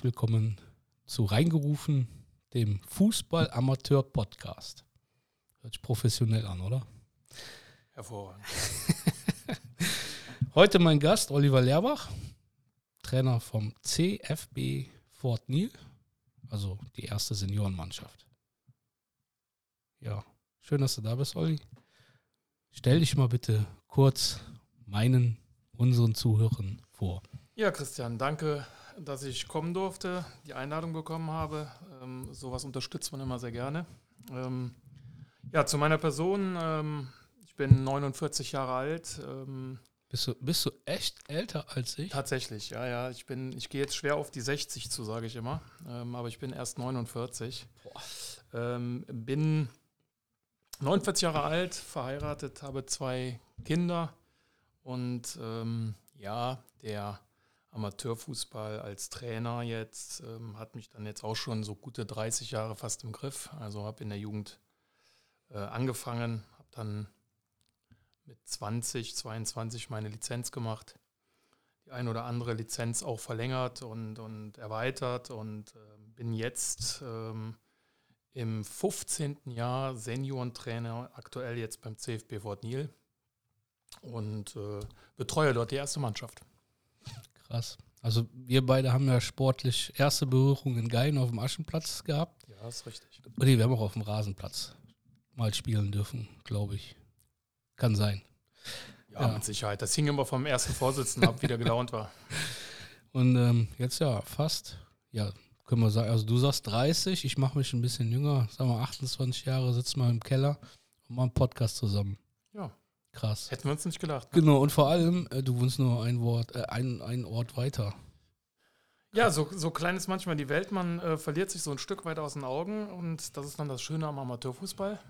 Herzlich willkommen zu Reingerufen, dem Fußball-Amateur-Podcast. Hört sich professionell an, oder? Hervorragend. Heute mein Gast Oliver Lehrbach, Trainer vom CFB Fort Nil, also die erste Seniorenmannschaft. Ja, schön, dass du da bist, Olli. Stell dich mal bitte kurz meinen, unseren Zuhörern vor. Ja, Christian, danke, dass ich kommen durfte, die Einladung bekommen habe. Ähm, sowas unterstützt man immer sehr gerne. Ähm, ja, zu meiner Person. Ähm, ich bin 49 Jahre alt. Ähm, bist, du, bist du echt älter als ich? Tatsächlich, ja, ja. Ich, ich gehe jetzt schwer auf die 60 zu, sage ich immer. Ähm, aber ich bin erst 49. Ähm, bin 49 Jahre alt, verheiratet, habe zwei Kinder und ja, der Amateurfußball als Trainer jetzt ähm, hat mich dann jetzt auch schon so gute 30 Jahre fast im Griff. Also habe in der Jugend äh, angefangen, habe dann mit 20, 22 meine Lizenz gemacht, die ein oder andere Lizenz auch verlängert und, und erweitert und äh, bin jetzt ähm, im 15. Jahr Seniorentrainer, aktuell jetzt beim CFB Fort Nil und äh, betreue dort die erste Mannschaft. Krass. Also wir beide haben ja sportlich erste Berührung in Gein auf dem Aschenplatz gehabt. Ja, ist richtig. Nee, wir haben auch auf dem Rasenplatz mal spielen dürfen, glaube ich. Kann sein. Ja, ja, mit Sicherheit. Das hing immer vom ersten Vorsitzenden ab, wie der gelaunt war. Und ähm, jetzt ja, fast, ja, können wir sagen, also du sagst 30, ich mache mich ein bisschen jünger, sagen wir 28 Jahre, sitzen wir im Keller und machen einen Podcast zusammen. Krass. Hätten wir uns nicht gedacht. Ne? Genau, und vor allem, äh, du wohnst nur ein Wort, äh, ein, ein Ort weiter. Ja, so, so klein ist manchmal die Welt. Man äh, verliert sich so ein Stück weit aus den Augen und das ist dann das Schöne am Amateurfußball.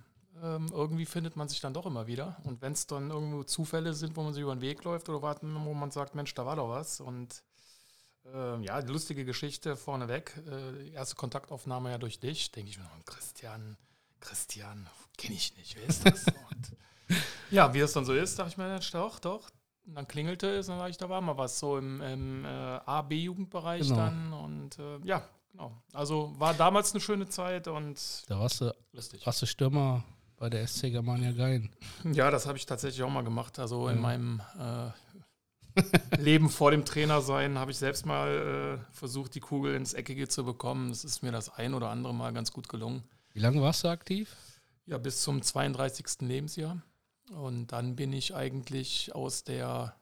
Ähm, irgendwie findet man sich dann doch immer wieder. Und wenn es dann irgendwo Zufälle sind, wo man sich über den Weg läuft oder warten, wo man sagt, Mensch, da war doch was. Und äh, ja, die lustige Geschichte vorneweg. Äh, erste Kontaktaufnahme ja durch dich. Denke ich mir, Christian, Christian, kenne ich nicht, wer ist das? Und, ja, wie es dann so ist, dachte ich mir, doch, doch. Und dann klingelte es und dann sage ich, da war mal was so im, im äh, A, B-Jugendbereich genau. dann. Und äh, ja, genau. Also war damals eine schöne Zeit und. Da warst du, lustig. warst du Stürmer bei der SC Germania Gein. Ja, das habe ich tatsächlich auch mal gemacht. Also in meinem äh, Leben vor dem Trainer sein, habe ich selbst mal äh, versucht, die Kugel ins Eckige zu bekommen. Das ist mir das ein oder andere Mal ganz gut gelungen. Wie lange warst du aktiv? Ja, bis zum 32. Lebensjahr. Und dann bin ich eigentlich aus der,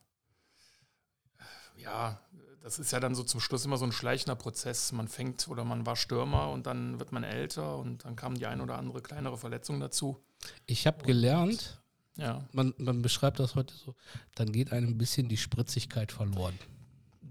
ja, das ist ja dann so zum Schluss immer so ein schleichender Prozess. Man fängt oder man war Stürmer und dann wird man älter und dann kam die ein oder andere kleinere Verletzung dazu. Ich habe gelernt, ja. Man, man beschreibt das heute so, dann geht einem ein bisschen die Spritzigkeit verloren.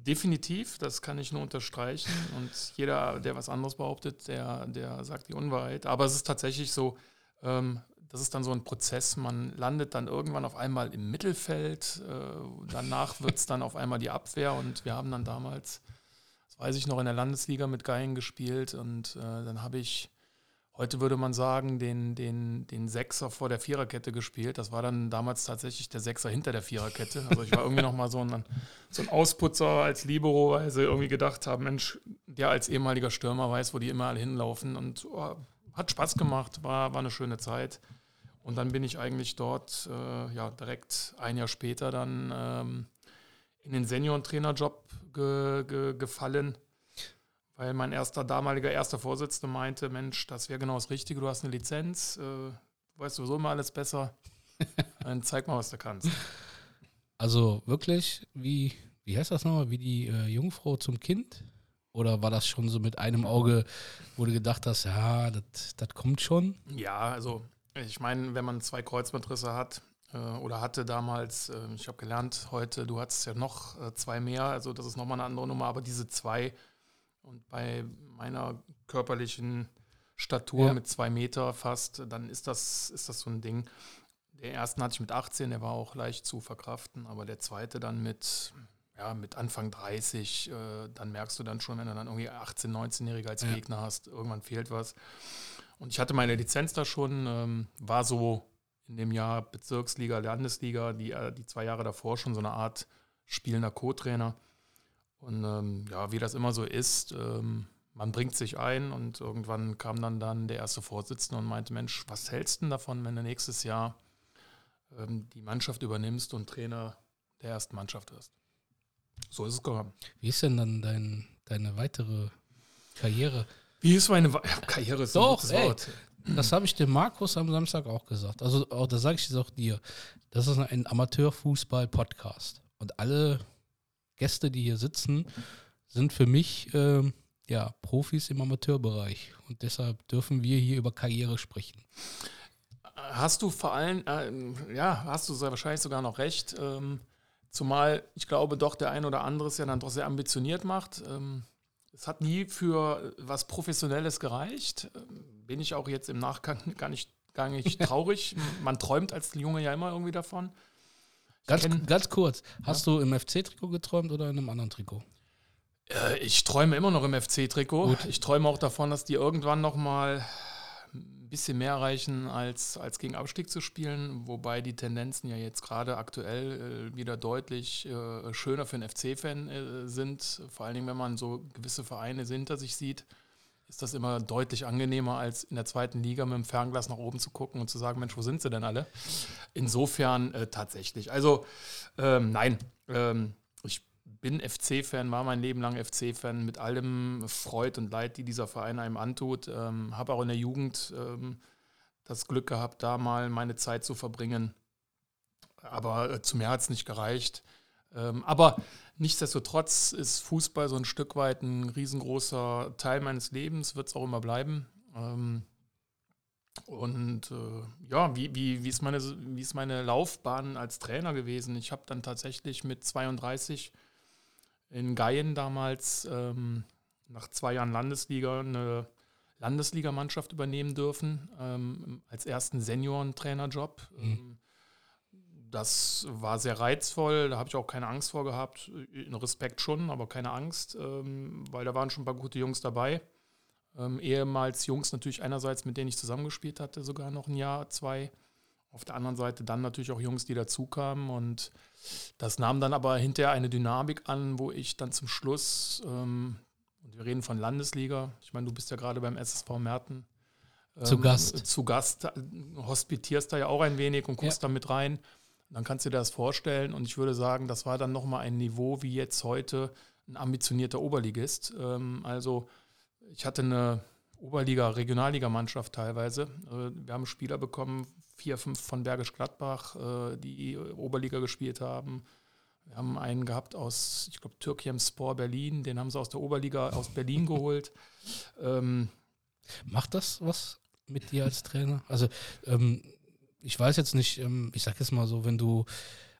Definitiv, das kann ich nur unterstreichen. Und jeder, der was anderes behauptet, der, der sagt die Unwahrheit. Aber es ist tatsächlich so, ähm, das ist dann so ein Prozess. Man landet dann irgendwann auf einmal im Mittelfeld. Äh, danach wird es dann auf einmal die Abwehr. Und wir haben dann damals, das weiß ich noch, in der Landesliga mit Geigen gespielt. Und äh, dann habe ich heute würde man sagen, den, den, den Sechser vor der Viererkette gespielt. Das war dann damals tatsächlich der Sechser hinter der Viererkette. Also ich war irgendwie nochmal so ein, so ein Ausputzer als Libero, weil sie irgendwie gedacht haben, Mensch, der als ehemaliger Stürmer weiß, wo die immer alle hinlaufen. Und oh, hat Spaß gemacht, war, war eine schöne Zeit. Und dann bin ich eigentlich dort äh, ja, direkt ein Jahr später dann ähm, in den Seniorentrainerjob ge, ge, gefallen weil mein erster damaliger erster Vorsitzender meinte, Mensch, das wäre genau das Richtige, du hast eine Lizenz, äh, weißt sowieso immer alles besser, dann zeig mal, was du kannst. Also wirklich, wie, wie heißt das nochmal, wie die äh, Jungfrau zum Kind? Oder war das schon so mit einem Auge, wo du gedacht hast, ja, das kommt schon? Ja, also ich meine, wenn man zwei Kreuzbandrisse hat äh, oder hatte damals, äh, ich habe gelernt heute, du hattest ja noch äh, zwei mehr, also das ist nochmal eine andere Nummer, aber diese zwei und bei meiner körperlichen Statur ja. mit zwei Meter fast, dann ist das, ist das so ein Ding. Den ersten hatte ich mit 18, der war auch leicht zu verkraften, aber der zweite dann mit, ja, mit Anfang 30, äh, dann merkst du dann schon, wenn du dann irgendwie 18-, 19-Jährige als ja. Gegner hast, irgendwann fehlt was. Und ich hatte meine Lizenz da schon, ähm, war so in dem Jahr Bezirksliga, Landesliga, die, äh, die zwei Jahre davor schon so eine Art spielender Co-Trainer. Und ähm, ja, wie das immer so ist, ähm, man bringt sich ein und irgendwann kam dann, dann der erste Vorsitzende und meinte, Mensch, was hältst du denn davon, wenn du nächstes Jahr ähm, die Mannschaft übernimmst und Trainer der ersten Mannschaft wirst? So ist es gekommen. Wie ist denn dann dein, deine weitere Karriere? Wie ist meine Wa Karriere? Ist ein Doch, gutes ey. Wort. Das habe ich dem Markus am Samstag auch gesagt. Also auch, das sage ich jetzt auch dir. Das ist ein Amateurfußball-Podcast. Und alle Gäste, die hier sitzen, sind für mich ähm, ja, Profis im Amateurbereich. Und deshalb dürfen wir hier über Karriere sprechen. Hast du vor allem, äh, ja, hast du sehr wahrscheinlich sogar noch recht. Ähm, zumal ich glaube, doch der ein oder andere es ja dann doch sehr ambitioniert macht. Ähm, es hat nie für was Professionelles gereicht. Ähm, bin ich auch jetzt im Nachgang gar nicht, gar nicht traurig. Man träumt als Junge ja immer irgendwie davon. Ganz, ganz kurz, hast du im FC-Trikot geträumt oder in einem anderen Trikot? Äh, Ich träume immer noch im FC-Trikot. Ich träume auch davon, dass die irgendwann noch mal ein bisschen mehr erreichen, als, als gegen Abstieg zu spielen. Wobei die Tendenzen ja jetzt gerade aktuell äh, wieder deutlich äh, schöner für einen FC-Fan äh, sind. Vor allen Dingen, wenn man so gewisse Vereine hinter sich sieht, ist das immer deutlich angenehmer, als in der zweiten Liga mit dem Fernglas nach oben zu gucken und zu sagen, Mensch, wo sind sie denn alle? Insofern äh, tatsächlich. Also ähm, nein, ähm, ich bin FC-Fan, war mein Leben lang FC-Fan mit allem Freud und Leid, die dieser Verein einem antut. Ähm, Habe auch in der Jugend ähm, das Glück gehabt, da mal meine Zeit zu verbringen. Aber äh, zu mir hat es nicht gereicht. Ähm, aber nichtsdestotrotz ist Fußball so ein Stück weit ein riesengroßer Teil meines Lebens, wird es auch immer bleiben. Ähm, und äh, ja, wie, wie, wie, ist meine, wie ist meine Laufbahn als Trainer gewesen? Ich habe dann tatsächlich mit 32 in Geien damals ähm, nach zwei Jahren Landesliga eine Landesligamannschaft übernehmen dürfen, ähm, als ersten Seniorentrainerjob. Mhm. Ähm, das war sehr reizvoll, da habe ich auch keine Angst vor gehabt. Äh, Respekt schon, aber keine Angst, ähm, weil da waren schon ein paar gute Jungs dabei. Ähm, ehemals Jungs natürlich einerseits, mit denen ich zusammengespielt hatte, sogar noch ein Jahr, zwei. Auf der anderen Seite dann natürlich auch Jungs, die dazukamen. Und das nahm dann aber hinterher eine Dynamik an, wo ich dann zum Schluss, ähm, und wir reden von Landesliga, ich meine, du bist ja gerade beim SSV Merten. Zu ähm, Gast. Zu Gast, hospitierst da ja auch ein wenig und guckst da mit rein. Dann kannst du dir das vorstellen. Und ich würde sagen, das war dann nochmal ein Niveau wie jetzt heute ein ambitionierter Oberligist. Ähm, also ich hatte eine Oberliga, Regionalligamannschaft teilweise. Äh, Wir haben Spieler bekommen, vier, fünf von Bergisch Gladbach, äh, die Oberliga gespielt haben. Wir haben einen gehabt aus, ich glaube, Türkiem Spor Berlin, den haben sie aus der Oberliga aus Berlin geholt. Ähm, Macht das was mit dir als Trainer? Also, ähm, ich weiß jetzt nicht, ähm, ich sag jetzt mal so, wenn du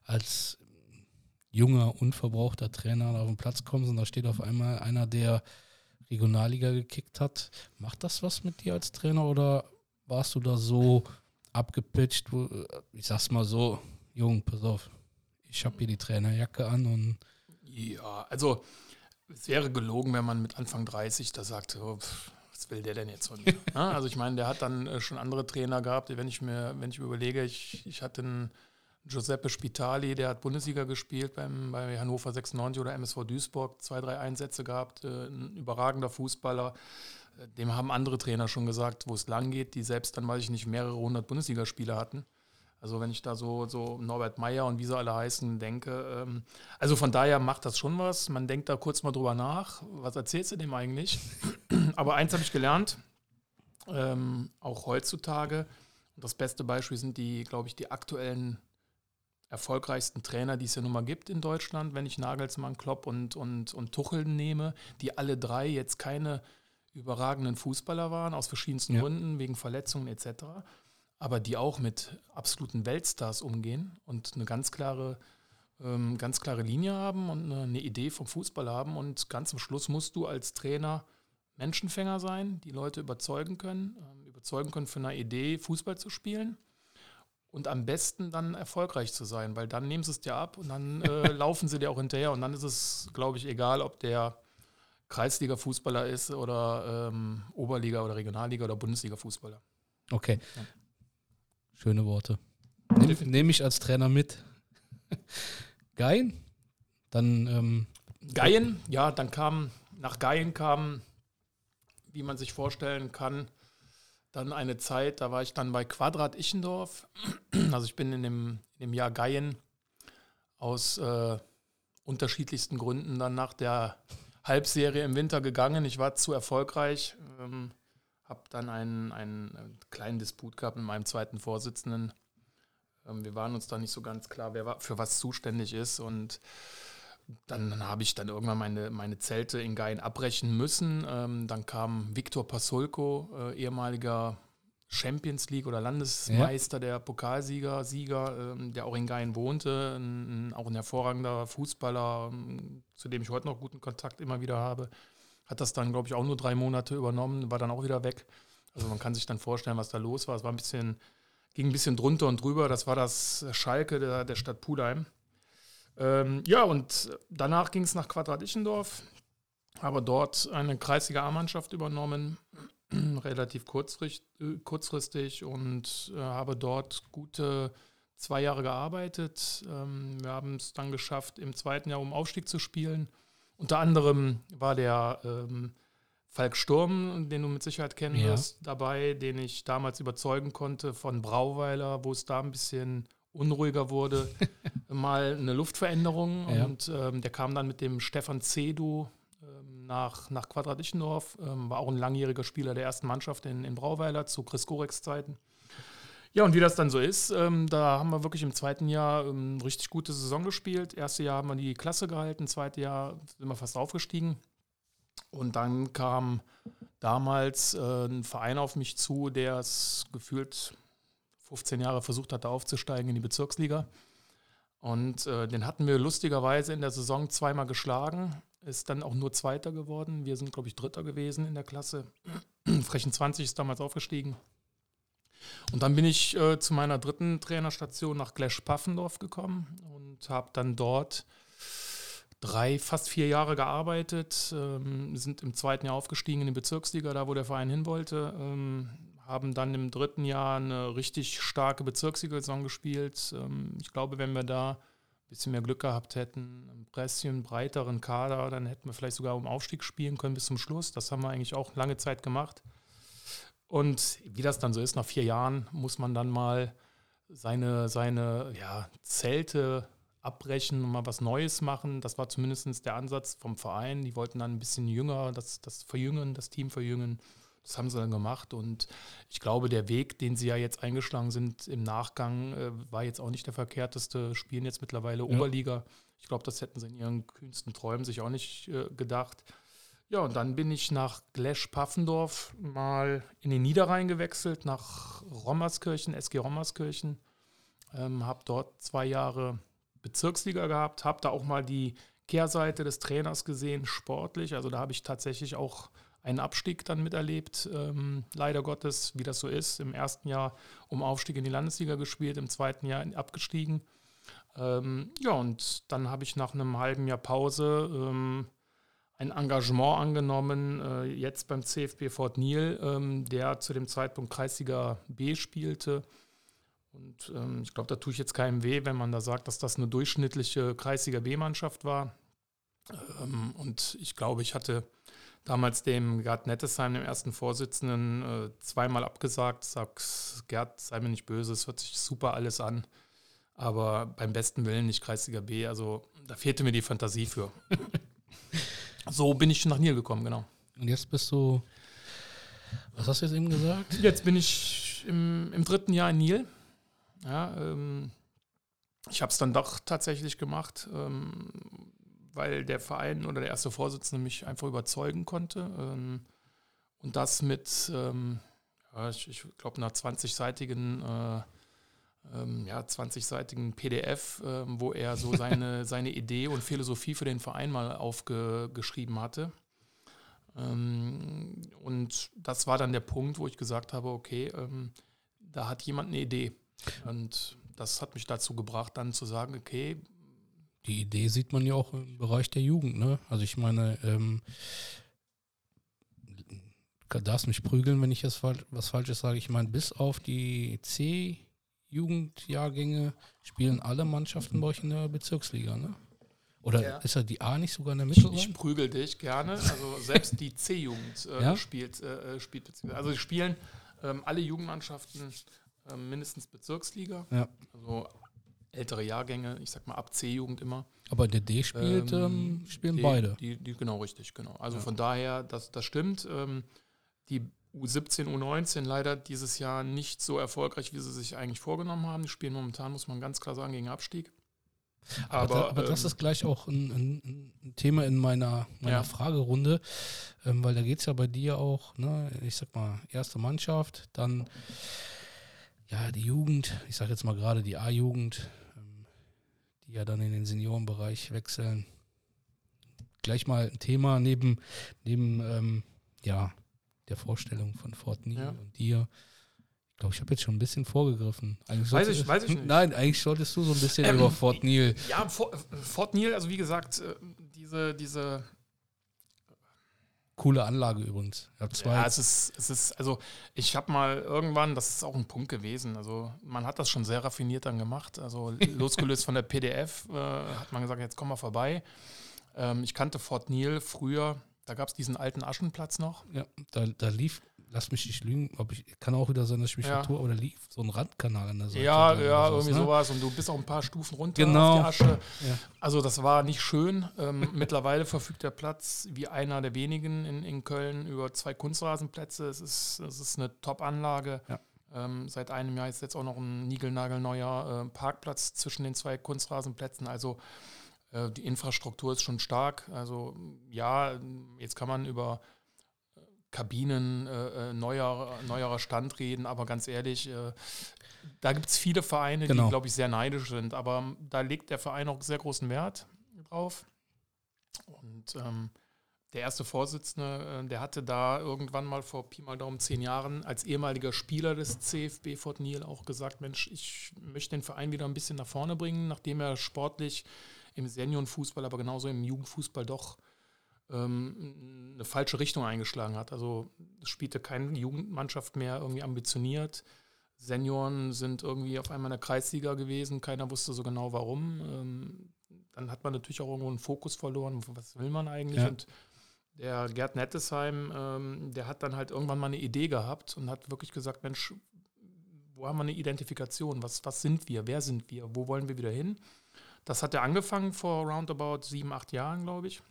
als junger, unverbrauchter Trainer auf den Platz kommst und da steht auf einmal einer, der Regionalliga gekickt hat, macht das was mit dir als Trainer oder warst du da so abgepitcht, wo, ich sag's mal so, Jung, pass auf, ich habe hier die Trainerjacke an und Ja, also es wäre gelogen, wenn man mit Anfang 30 da sagt, oh, pff, was will der denn jetzt von mir? Ja, also ich meine, der hat dann äh, schon andere Trainer gehabt. Wenn ich mir, wenn ich mir überlege, ich, ich hatte einen Giuseppe Spitali, der hat Bundesliga gespielt beim, bei Hannover 96 oder MSV Duisburg, zwei, drei Einsätze gehabt, äh, ein überragender Fußballer. Äh, Dem haben andere Trainer schon gesagt, wo es lang geht, die selbst dann, weiß ich nicht, mehrere hundert Bundesligaspiele hatten. Also wenn ich da so, so Norbert Meyer und wie sie alle heißen denke. Ähm, also von daher macht das schon was. Man denkt da kurz mal drüber nach. Was erzählst du dem eigentlich? Aber eins habe ich gelernt, ähm, auch heutzutage. Und das beste Beispiel sind die, glaube ich, die aktuellen erfolgreichsten Trainer, die es ja nun mal gibt in Deutschland, wenn ich Nagelsmann, Klopp und, und, und Tuchel nehme, die alle drei jetzt keine überragenden Fußballer waren, aus verschiedensten Ja. Gründen, wegen Verletzungen etc., aber die auch mit absoluten Weltstars umgehen und eine ganz klare, ähm, ganz klare Linie haben und eine, eine Idee vom Fußball haben. Und ganz am Schluss musst du als Trainer Menschenfänger sein, die Leute überzeugen können, ähm, überzeugen können für eine Idee, Fußball zu spielen. Und am besten dann erfolgreich zu sein, weil dann nehmen sie es dir ab und dann äh, laufen sie dir auch hinterher. Und dann ist es, glaube ich, egal, ob der Kreisliga-Fußballer ist oder ähm, Oberliga- oder Regionalliga- oder Bundesliga-Fußballer. okay. Schöne Worte. Nehme nehm ich als Trainer mit. Geil. Dann ähm, Geien, ja, dann kam, nach Geien kam, wie man sich vorstellen kann, dann eine Zeit, da war ich dann bei Quadrat Ichendorf. Also ich bin in dem, in dem Jahr Geien aus äh, unterschiedlichsten Gründen dann nach der Halbserie im Winter gegangen. Ich war zu erfolgreich, ähm, habe dann einen, einen kleinen Disput gehabt mit meinem zweiten Vorsitzenden. Ähm, wir waren uns da nicht so ganz klar, wer für was zuständig ist. Und dann habe ich dann irgendwann meine, meine Zelte in Gein abbrechen müssen. Ähm, dann kam Viktor Pasulko, äh, ehemaliger Champions League oder Landesmeister, ja. der Pokalsieger, Sieger, ähm, der auch in Gein wohnte, auch ein hervorragender Fußballer, zu dem ich heute noch guten Kontakt immer wieder habe. Hat das dann, glaube ich, auch nur drei Monate übernommen, war dann auch wieder weg. Also man kann sich dann vorstellen, was da los war. Es war ein bisschen, ging ein bisschen drunter und drüber. Das war das Schalke der, der Stadt Pudheim. Ähm, ja, und danach ging es nach Quadrat Ichendorf, habe dort eine kreisige A-Mannschaft übernommen, relativ kurzfristig, kurzfristig und äh, habe dort gute zwei Jahre gearbeitet. Ähm, wir haben es dann geschafft, im zweiten Jahr um Aufstieg zu spielen. Unter anderem war der ähm, Falk Sturm, den du mit Sicherheit kennen ja. wirst, dabei, den ich damals überzeugen konnte von Brauweiler, wo es da ein bisschen unruhiger wurde, mal eine Luftveränderung. Ja. Und ähm, der kam dann mit dem Stefan Cedu ähm, nach, nach Quadrat Ichendorf, ähm, war auch ein langjähriger Spieler der ersten Mannschaft in, in Brauweiler zu Chris Gorex Zeiten. Ja, und wie das dann so ist, ähm, da haben wir wirklich im zweiten Jahr ähm, richtig gute Saison gespielt. Erste Jahr haben wir die Klasse gehalten, zweite Jahr sind wir fast aufgestiegen. Und dann kam damals äh, ein Verein auf mich zu, der es gefühlt 15 Jahre versucht hatte aufzusteigen in die Bezirksliga. Und äh, den hatten wir lustigerweise in der Saison zweimal geschlagen. Ist dann auch nur Zweiter geworden. Wir sind, glaube ich, Dritter gewesen in der Klasse. Frechen 20 ist damals aufgestiegen. Und dann bin ich äh, zu meiner dritten Trainerstation nach Glesch-Paffendorf gekommen und habe dann dort drei, fast vier Jahre gearbeitet. Ähm, sind im zweiten Jahr aufgestiegen in die Bezirksliga, da wo der Verein hin wollte. Ähm, haben dann im dritten Jahr eine richtig starke Bezirksliga-Saison gespielt. Ähm, ich glaube, wenn wir da ein bisschen mehr Glück gehabt hätten, ein bisschen breiteren Kader, dann hätten wir vielleicht sogar um Aufstieg spielen können bis zum Schluss. Das haben wir eigentlich auch lange Zeit gemacht. Und wie das dann so ist, nach vier Jahren muss man dann mal seine, seine ja, Zelte abbrechen und mal was Neues machen. Das war zumindest der Ansatz vom Verein. Die wollten dann ein bisschen jünger, das, das verjüngen, das Team verjüngen. Das haben sie dann gemacht und ich glaube, der Weg, den sie ja jetzt eingeschlagen sind im Nachgang, äh, war jetzt auch nicht der verkehrteste. Spielen jetzt mittlerweile ja. Oberliga. Ich glaube, das hätten sie in ihren kühnsten Träumen sich auch nicht äh, gedacht. Ja, und dann bin ich nach Glesch-Paffendorf mal in den Niederrhein gewechselt, nach Rommerskirchen, SG Rommerskirchen. Ähm, habe dort zwei Jahre Bezirksliga gehabt, habe da auch mal die Kehrseite des Trainers gesehen, sportlich. Also da habe ich tatsächlich auch einen Abstieg dann miterlebt, ähm, leider Gottes, wie das so ist. Im ersten Jahr um Aufstieg in die Landesliga gespielt, im zweiten Jahr abgestiegen. Ähm, ja, und dann habe ich nach einem halben Jahr Pause ähm, ein Engagement angenommen, äh, jetzt beim CFB Fort Niel, ähm, der zu dem Zeitpunkt Kreisliga B spielte. Und ähm, ich glaube, da tue ich jetzt keinem weh, wenn man da sagt, dass das eine durchschnittliche Kreisliga B-Mannschaft war. Ähm, und ich glaube, ich hatte damals dem Gerd Nettesheim, dem ersten Vorsitzenden, äh, zweimal abgesagt. Sag, Gerd, sei mir nicht böse, es hört sich super alles an. Aber beim besten Willen nicht Kreisliga B. Also da fehlte mir die Fantasie für. so bin ich nach Niel gekommen, genau. Und jetzt bist du, was hast du jetzt eben gesagt? Jetzt bin ich im, im dritten Jahr in Niel. Ja, ähm, ich habe es dann doch tatsächlich gemacht. Ähm, weil der Verein oder der erste Vorsitzende mich einfach überzeugen konnte. Ähm, und das mit, ähm, ja, ich, ich glaube, einer 20-seitigen äh, ähm, ja, 20-seitigen PDF, äh, wo er so seine, seine Idee und Philosophie für den Verein mal aufgeschrieben hatte. Ähm, und das war dann der Punkt, wo ich gesagt habe, okay, ähm, da hat jemand eine Idee. Und das hat mich dazu gebracht, dann zu sagen, okay, die Idee sieht man ja auch im Bereich der Jugend. Ne? Also ich meine, ähm, darfst mich prügeln, wenn ich jetzt was Falsches sage. Ich meine, bis auf die C-Jugendjahrgänge spielen alle Mannschaften bei euch in der Bezirksliga. Ne? Oder Ja. ist er die A nicht sogar in der Ich, Mitte? ich prügel dich gerne. Also selbst die C-Jugend äh, Ja? spielt, äh, äh, spielt. Also sie spielen ähm, alle Jugendmannschaften ähm, mindestens Bezirksliga. Ja. Also ältere Jahrgänge, ich sag mal ab C-Jugend immer. Aber der D spielt, ähm, spielen die, beide. Die, die, genau, richtig, genau. Also Ja. von daher, das, das stimmt. Ähm, die U17, U19 leider dieses Jahr nicht so erfolgreich, wie sie sich eigentlich vorgenommen haben. Die spielen momentan, muss man ganz klar sagen, gegen Abstieg. Aber, da, aber das ähm, ist gleich auch ein, ein, ein Thema in meiner, meiner Ja. Fragerunde, ähm, weil da geht es ja bei dir auch, ne, ich sag mal, erste Mannschaft, dann ja die Jugend, ich sag jetzt mal gerade die A-Jugend, ähm, die ja dann in den Seniorenbereich wechseln. Gleich mal ein Thema neben, neben ähm, ja, der Vorstellung von Fort Neal Ja. und dir. Ich glaube, ich habe jetzt schon ein bisschen vorgegriffen. Eigentlich Weiß ich- weiß ich nicht. Nein, eigentlich solltest du so ein bisschen Ähm, über Fort Neal Ja, For- Fort Neal, also wie gesagt, äh, diese, diese Coole Anlage übrigens. Ich habe zwei. Ja, es ist, es ist, also ich habe mal irgendwann, das ist auch ein Punkt gewesen, also man hat das schon sehr raffiniert dann gemacht, also losgelöst von der PDF äh, hat man gesagt, jetzt komm mal vorbei. Ähm, ich kannte Fort Neal früher, da gab es diesen alten Aschenplatz noch. ja, da, da lief, lass mich nicht lügen, ob ich kann auch wieder sein, dass ich mich Ja. vertue, aber da lief so ein Randkanal an der Seite. Ja, ja, irgendwie ne? sowas und du bist auch ein paar Stufen runter Genau. auf die Asche. Ja. Also das war nicht schön. Ähm, mittlerweile verfügt der Platz wie einer der wenigen in, in Köln über zwei Kunstrasenplätze. Es ist, es ist eine Top-Anlage. Ja. Ähm, seit einem Jahr ist jetzt auch noch ein niegelnagelneuer äh, Parkplatz zwischen den zwei Kunstrasenplätzen. Also die Infrastruktur ist schon stark. Also ja, jetzt kann man über äh, Kabinen, äh, äh, neuer, neuerer Stand reden, aber ganz ehrlich, äh, da gibt es viele Vereine, Genau. die, glaube ich, sehr neidisch sind. Aber ähm, da legt der Verein auch sehr großen Wert drauf. Und ähm, der erste Vorsitzende, äh, der hatte da irgendwann mal vor Pi mal Daumen zehn Jahren als ehemaliger Spieler des CFB Fort Neal auch gesagt, Mensch, ich möchte den Verein wieder ein bisschen nach vorne bringen, nachdem er sportlich im Seniorenfußball, aber genauso im Jugendfußball doch ähm, eine falsche Richtung eingeschlagen hat. Also es spielte keine Jugendmannschaft mehr irgendwie ambitioniert. Senioren sind irgendwie auf einmal in der Kreisliga gewesen, keiner wusste so genau warum. Ähm, dann hat man natürlich auch irgendwo einen Fokus verloren, was will man eigentlich? Ja. Und der Gerd Nettesheim, ähm, der hat dann halt irgendwann mal eine Idee gehabt und hat wirklich gesagt, Mensch, wo haben wir eine Identifikation? Was, was sind wir? Wer sind wir? Wo wollen wir wieder hin? Das hat er angefangen vor roundabout sieben, acht Jahren, glaube ich.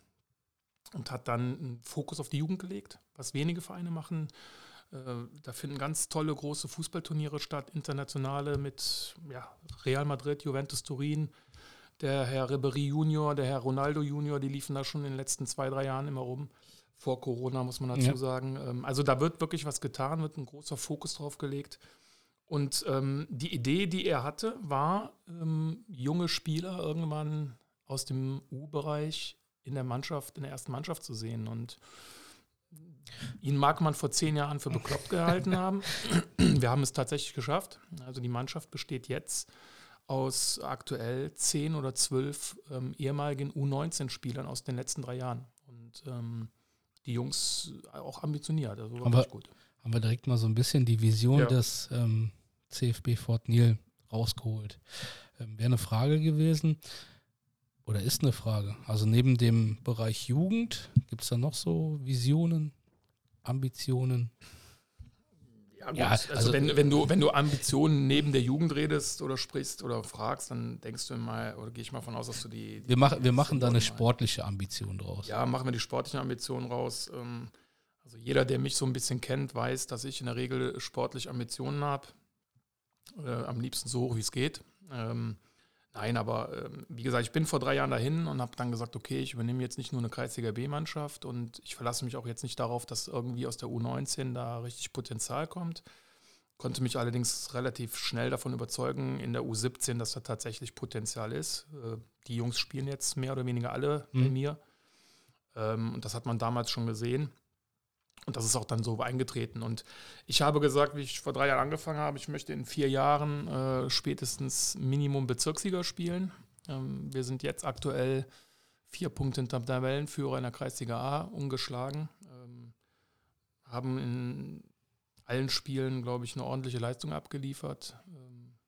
Und hat dann einen Fokus auf die Jugend gelegt, was wenige Vereine machen. Äh, Da finden ganz tolle große Fußballturniere statt, internationale mit ja, Real Madrid, Juventus Turin, der Herr Ribéry Junior, der Herr Ronaldo Junior, die liefen da schon in den letzten zwei, drei Jahren immer rum. Vor Corona muss man dazu Ja. sagen. Ähm, Also da wird wirklich was getan, wird ein großer Fokus drauf gelegt. Und ähm, die Idee, die er hatte, war, ähm, junge Spieler irgendwann aus dem U-Bereich in der Mannschaft, in der ersten Mannschaft zu sehen. Und ihn mag man vor zehn Jahren für bekloppt gehalten haben. Wir haben es tatsächlich geschafft. Also die Mannschaft besteht jetzt aus aktuell zehn oder zwölf ähm, ehemaligen U19-Spielern aus den letzten drei Jahren. Und ähm, die Jungs auch ambitioniert, also Aber- wirklich gut. Haben wir direkt mal so ein bisschen die Vision Ja. des ähm, CFB Fort Neal rausgeholt. Ähm, Wäre eine Frage gewesen oder ist eine Frage. Also neben dem Bereich Jugend gibt es da noch so Visionen, Ambitionen? Ja. Ja, also, also- wenn, wenn, du, wenn du Ambitionen neben der Jugend redest oder sprichst oder fragst, dann denkst du mal, oder gehe ich mal von aus, dass du die. die Wir, machen wir machen da eine sportliche Ambition draus. Ja, machen wir die sportlichen Ambitionen raus. Ähm, Also jeder, der mich so ein bisschen kennt, weiß, dass ich in der Regel sportlich Ambitionen habe. Äh, am liebsten so hoch, wie es geht. Ähm, nein, aber ähm, wie gesagt, ich bin vor drei Jahren dahin und habe dann gesagt, okay, ich übernehme jetzt nicht nur eine Kreisliga B-Mannschaft und ich verlasse mich auch jetzt nicht darauf, dass irgendwie aus der U19 da richtig Potenzial kommt. Konnte mich allerdings relativ schnell davon überzeugen, in der U17, dass da tatsächlich Potenzial ist. Äh, die Jungs spielen jetzt mehr oder weniger alle bei Mhm. mir. Ähm, und das hat man damals schon gesehen. Und das ist auch dann so eingetreten. Und ich habe gesagt, wie ich vor drei Jahren angefangen habe, ich möchte in vier Jahren äh, spätestens Minimum Bezirksliga spielen. Ähm, wir sind jetzt aktuell vier Punkte hinterm Tabellenführer in der Kreisliga A ungeschlagen. Ähm, haben in allen Spielen, glaube ich, eine ordentliche Leistung abgeliefert. Ähm,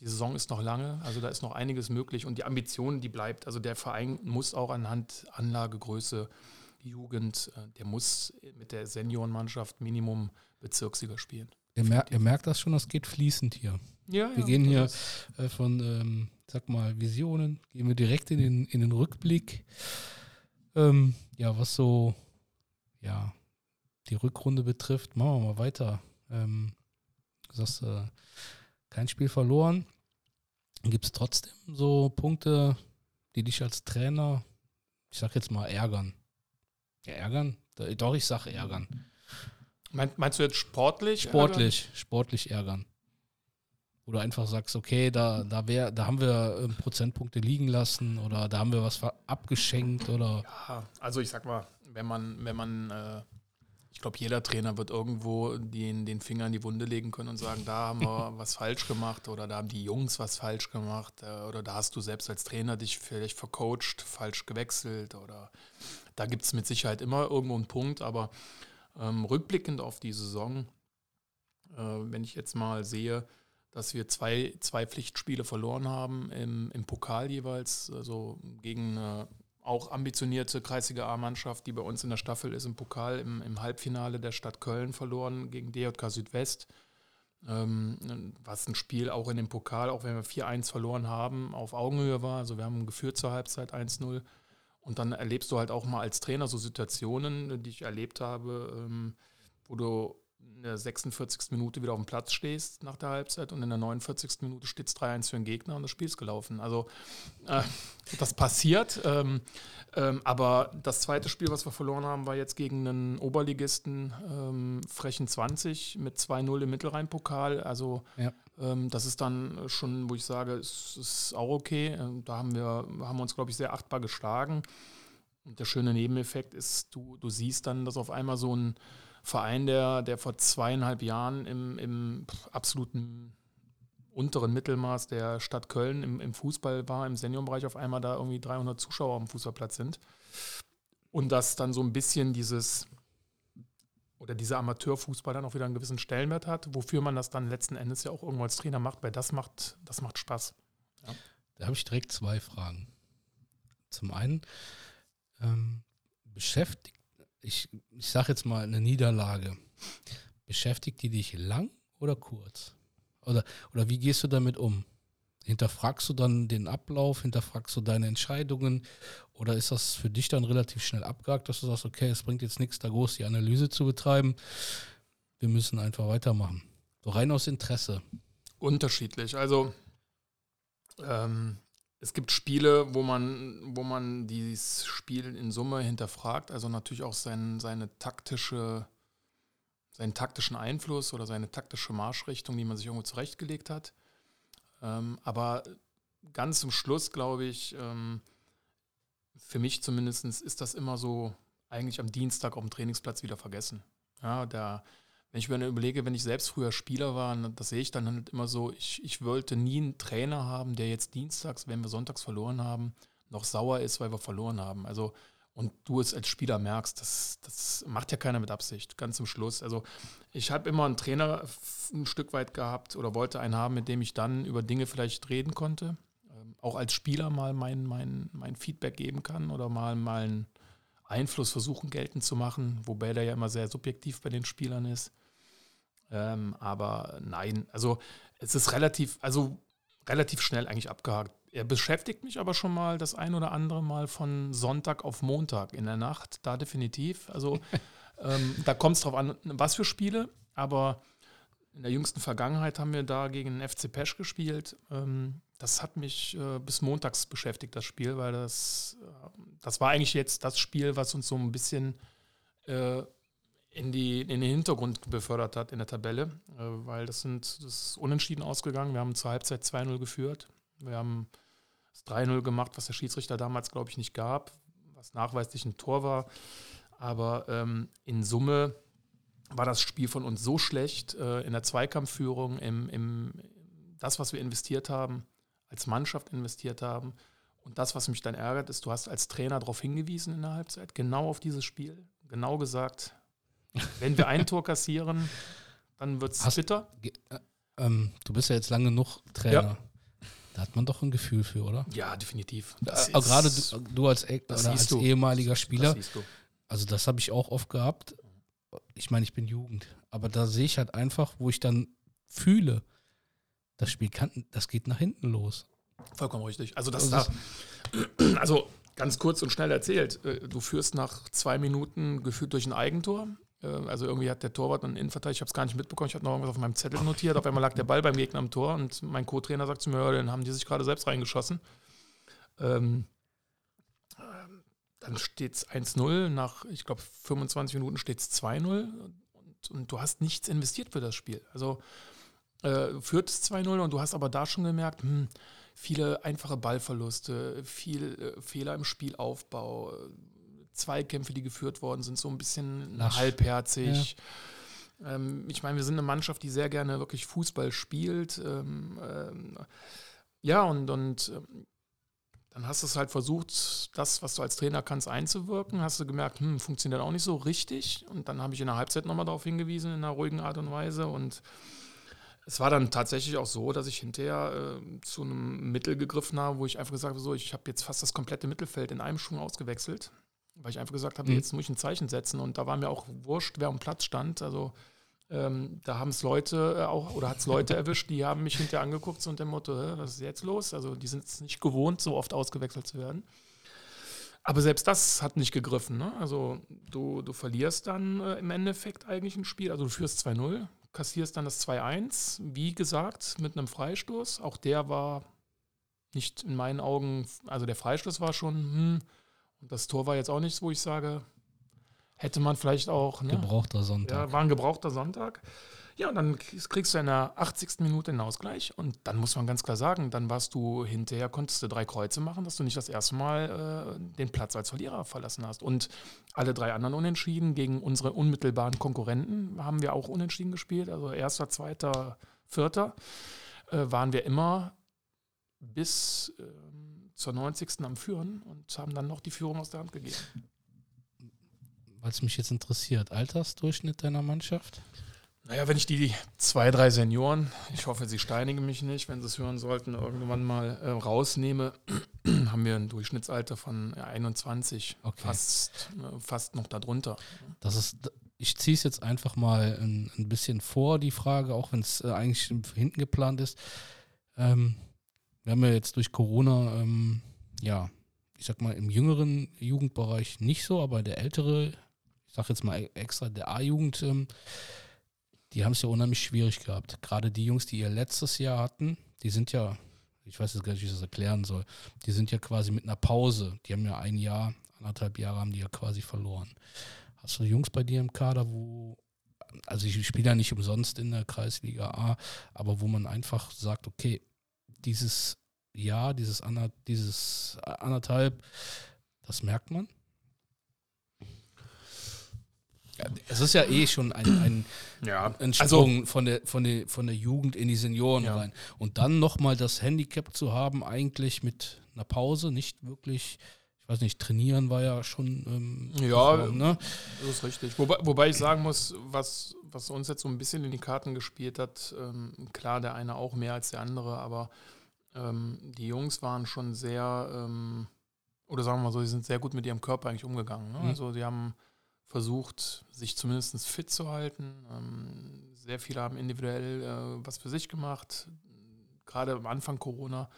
die Saison ist noch lange, also da ist noch einiges möglich und die Ambition, die bleibt. Also der Verein muss auch anhand Anlagegröße, Jugend, äh, der muss mit der Seniorenmannschaft Minimum Bezirksliga spielen. Ihr, mer ihr merkt das schon, das geht fließend hier. Ja, Wir ja, gehen hier äh, von, ähm, sag mal, Visionen, gehen wir direkt in den, in den Rückblick. Ähm, ja, was so, ja, die Rückrunde betrifft, machen wir mal weiter. Ähm, du sagst, äh, kein Spiel verloren. Gibt es trotzdem so Punkte, die dich als Trainer, ich sag jetzt mal, ärgern? Ja, ärgern? Doch, ich sag ärgern. Mein, meinst du jetzt sportlich? Sportlich, sportlich ärgern. Du einfach sagst, okay, da, da, wär, da haben wir ähm, Prozentpunkte liegen lassen oder da haben wir was abgeschenkt oder Ja, also ich sag mal, wenn man, wenn man, äh, ich glaube, jeder Trainer wird irgendwo den, den Finger in die Wunde legen können und sagen, da haben wir was falsch gemacht oder da haben die Jungs was falsch gemacht äh, oder da hast du selbst als Trainer dich vielleicht vercoacht, falsch gewechselt oder da gibt es mit Sicherheit immer irgendwo einen Punkt, aber ähm, rückblickend auf die Saison, äh, wenn ich jetzt mal sehe, dass wir zwei, zwei Pflichtspiele verloren haben im, im Pokal jeweils, also gegen eine auch ambitionierte Kreisliga A-Mannschaft, die bei uns in der Staffel ist, im Pokal im, im Halbfinale der Stadt Köln verloren gegen DJK Südwest. Ähm, was ein Spiel auch in dem Pokal, auch wenn wir 4-1 verloren haben, auf Augenhöhe war. Also wir haben geführt zur Halbzeit 1-0. Und dann erlebst du halt auch mal als Trainer so Situationen, die ich erlebt habe, ähm, wo du in der 46. Minute wieder auf dem Platz stehst nach der Halbzeit und in der 49. Minute steht es 3-1 für den Gegner und das Spiel ist gelaufen. Also äh, das passiert. Ähm, ähm, aber das zweite Spiel, was wir verloren haben, war jetzt gegen einen Oberligisten ähm, Frechen 20 mit 2-0 im Mittelrhein-Pokal. Also Ja. ähm, das ist dann schon, wo ich sage, es ist auch okay. Ähm, Da haben wir, haben wir uns, glaube ich, sehr achtbar geschlagen. Und der schöne Nebeneffekt ist, du, du siehst dann, dass auf einmal so ein Verein, der, der vor zweieinhalb Jahren im, im absoluten unteren Mittelmaß der Stadt Köln im, im Fußball war, im Seniorenbereich auf einmal da irgendwie 300 Zuschauer am Fußballplatz sind. Und dass dann so ein bisschen dieses oder dieser Amateurfußball dann auch wieder einen gewissen Stellenwert hat, wofür man das dann letzten Endes ja auch irgendwo als Trainer macht, weil das macht, das macht Spaß. Da habe ich direkt zwei Fragen. Zum einen, ähm, beschäftigt, ich, ich sage jetzt mal eine Niederlage, beschäftigt die dich lang oder kurz? Oder, oder wie gehst du damit um? Hinterfragst du dann den Ablauf, hinterfragst du deine Entscheidungen oder ist das für dich dann relativ schnell abgehakt, dass du sagst, okay, es bringt jetzt nichts, da groß die Analyse zu betreiben, wir müssen einfach weitermachen. So rein aus Interesse. Unterschiedlich. Also ähm, es gibt Spiele, wo man, wo man dieses Spiel in Summe hinterfragt, also natürlich auch sein, seine taktische, seinen taktischen Einfluss oder seine taktische Marschrichtung, die man sich irgendwo zurechtgelegt hat. Ähm, aber ganz zum Schluss, glaube ich, ähm, für mich zumindest ist das immer so eigentlich am Dienstag auf dem Trainingsplatz wieder vergessen. Ja, da, wenn ich mir dann überlege, wenn ich selbst früher Spieler war, das sehe ich dann halt immer so, ich, ich wollte nie einen Trainer haben, der jetzt dienstags, wenn wir sonntags verloren haben, noch sauer ist, weil wir verloren haben. Also, und du es als Spieler merkst, das, das macht ja keiner mit Absicht, ganz zum Schluss. Also, ich habe immer einen Trainer ein Stück weit gehabt oder wollte einen haben, mit dem ich dann über Dinge vielleicht reden konnte. Ähm, auch als Spieler mal mein, mein, mein Feedback geben kann oder mal, mal einen Einfluss versuchen geltend zu machen, wobei der ja immer sehr subjektiv bei den Spielern ist. Ähm, aber nein, also es ist relativ, also relativ schnell eigentlich abgehakt. Er beschäftigt mich aber schon mal das ein oder andere Mal von Sonntag auf Montag in der Nacht, da definitiv. Also ähm, da kommt es drauf an, was für Spiele, aber in der jüngsten Vergangenheit haben wir da gegen den FC Pesch gespielt. Ähm, das hat mich äh, bis montags beschäftigt, das Spiel, weil das, äh, das war eigentlich jetzt das Spiel, was uns so ein bisschen äh, in, die, in den Hintergrund befördert hat in der Tabelle, äh, weil das sind das ist unentschieden ausgegangen. Wir haben zur Halbzeit 2-0 geführt. Wir haben das 3-0 gemacht, was der Schiedsrichter damals, glaube ich, nicht gab, was nachweislich ein Tor war. Aber ähm, in Summe war das Spiel von uns so schlecht äh, in der Zweikampfführung, im, im, das, was wir investiert haben, als Mannschaft investiert haben. Und das, was mich dann ärgert, ist, du hast als Trainer darauf hingewiesen in der Halbzeit, genau auf dieses Spiel, genau gesagt, wenn wir ein Tor kassieren, dann wird es bitter. Äh, ähm, du bist ja jetzt lange genug Trainer. Da hat man doch ein Gefühl für, oder? Ja, definitiv. Das äh, gerade du, du, als, e- als ehemaliger Spieler, das also das habe ich auch oft gehabt. Ich meine, ich bin Jugend, aber da sehe ich halt einfach, wo ich dann fühle, das Spiel kann, das geht nach hinten los. Vollkommen richtig. Also das, das da, also ganz kurz und schnell erzählt, äh, du führst nach zwei Minuten geführt durch ein Eigentor. Äh, also irgendwie hat der Torwart einen Innenverteidiger, ich habe es gar nicht mitbekommen, ich habe noch irgendwas auf meinem Zettel notiert. Auf einmal lag der Ball beim Gegner am Tor und mein Co-Trainer sagt zu mir, ja, den haben die sich gerade selbst reingeschossen. Ähm, ähm dann steht es 1-0, nach, ich glaube, 25 Minuten steht es 2-0 und, und, du hast nichts investiert für das Spiel. Also äh, führt es 2-0 und du hast aber da schon gemerkt, hm, viele einfache Ballverluste, viel äh, Fehler im Spielaufbau, Zweikämpfe, die geführt worden sind, so ein bisschen Lasch. halbherzig. Ja. Ähm, ich meine, wir sind eine Mannschaft, die sehr gerne wirklich Fußball spielt. Ähm, ähm, ja, und, und dann hast du es halt versucht, das, was du als Trainer kannst, einzuwirken. Hast du gemerkt, hm, funktioniert auch nicht so richtig. Und dann habe ich in der Halbzeit nochmal darauf hingewiesen, in einer ruhigen Art und Weise. Und es war dann tatsächlich auch so, dass ich hinterher äh, zu einem Mittel gegriffen habe, wo ich einfach gesagt habe, so, ich habe jetzt fast das komplette Mittelfeld in einem Schwung ausgewechselt weil ich einfach gesagt habe, mhm. jetzt muss ich ein Zeichen setzen. Und da war mir auch wurscht, wer am Platz stand. Also ähm, da haben es Leute äh, auch, oder hat es Leute erwischt, die haben mich hinterher angeguckt so unter dem Motto, was ist jetzt los? Also die sind es nicht gewohnt, so oft ausgewechselt zu werden. Aber selbst das hat nicht gegriffen. Ne? Also du, du verlierst dann äh, im Endeffekt eigentlich ein Spiel. Also du führst 2-0, kassierst dann das 2-1. Wie gesagt, mit einem Freistoß. Auch der war nicht in meinen Augen, also der Freistoß war schon, hm, und das Tor war jetzt auch nichts, wo ich sage, hätte man vielleicht auch. Ne? Gebrauchter Sonntag. Ja, war ein gebrauchter Sonntag. Ja, und dann kriegst du in der 80. Minute den Ausgleich. Und dann muss man ganz klar sagen, dann warst du hinterher, konntest du drei Kreuze machen, dass du nicht das erste Mal äh, den Platz als Verlierer verlassen hast. Und alle drei anderen Unentschieden gegen unsere unmittelbaren Konkurrenten haben wir auch unentschieden gespielt. Also erster, zweiter, vierter äh, waren wir immer bis. Äh, zur 90. am Führen und haben dann noch die Führung aus der Hand gegeben. Es mich jetzt interessiert, Altersdurchschnitt deiner Mannschaft? Naja, wenn ich die zwei, drei Senioren, ich hoffe, sie steinigen mich nicht, wenn sie es hören sollten, irgendwann mal äh, rausnehme, haben wir ein Durchschnittsalter von 21, okay. fast, äh, fast noch darunter. Das ist, ich ziehe es jetzt einfach mal ein, ein, bisschen vor, die Frage, auch wenn es äh, eigentlich hinten geplant ist. Ähm, wir haben ja jetzt durch Corona, ähm, ja, ich sag mal, im jüngeren Jugendbereich nicht so, aber der ältere, ich sag jetzt mal extra der A-Jugend, ähm, die haben es ja unheimlich schwierig gehabt. Gerade die Jungs, die ihr letztes Jahr hatten, die sind ja, ich weiß jetzt gar nicht, wie ich das erklären soll, die sind ja quasi mit einer Pause. Die haben ja ein Jahr, anderthalb Jahre haben die ja quasi verloren. Hast du Jungs bei dir im Kader, wo, also ich spiele ja nicht umsonst in der Kreisliga A, aber wo man einfach sagt, okay, dieses Jahr, dieses, ander, dieses anderthalb, das merkt man. Ja, es ist ja eh schon ein, ein, ja, ein also Sprung also, von, der, von, der, von der Jugend in die Senioren ja. rein. Und dann nochmal das Handicap zu haben, eigentlich mit einer Pause, nicht wirklich, ich weiß nicht, trainieren war ja schon. Ähm, ja, ne? das ist richtig. Wobei, wobei ich sagen muss, was, was uns jetzt so ein bisschen in die Karten gespielt hat, ähm, klar, der eine auch mehr als der andere, aber ähm, die Jungs waren schon sehr, ähm, oder sagen wir mal so, sie sind sehr gut mit ihrem Körper eigentlich umgegangen. Ne? Mhm. Also sie haben versucht, sich zumindest fit zu halten. Ähm, sehr viele haben individuell äh, was für sich gemacht, gerade am Anfang Corona.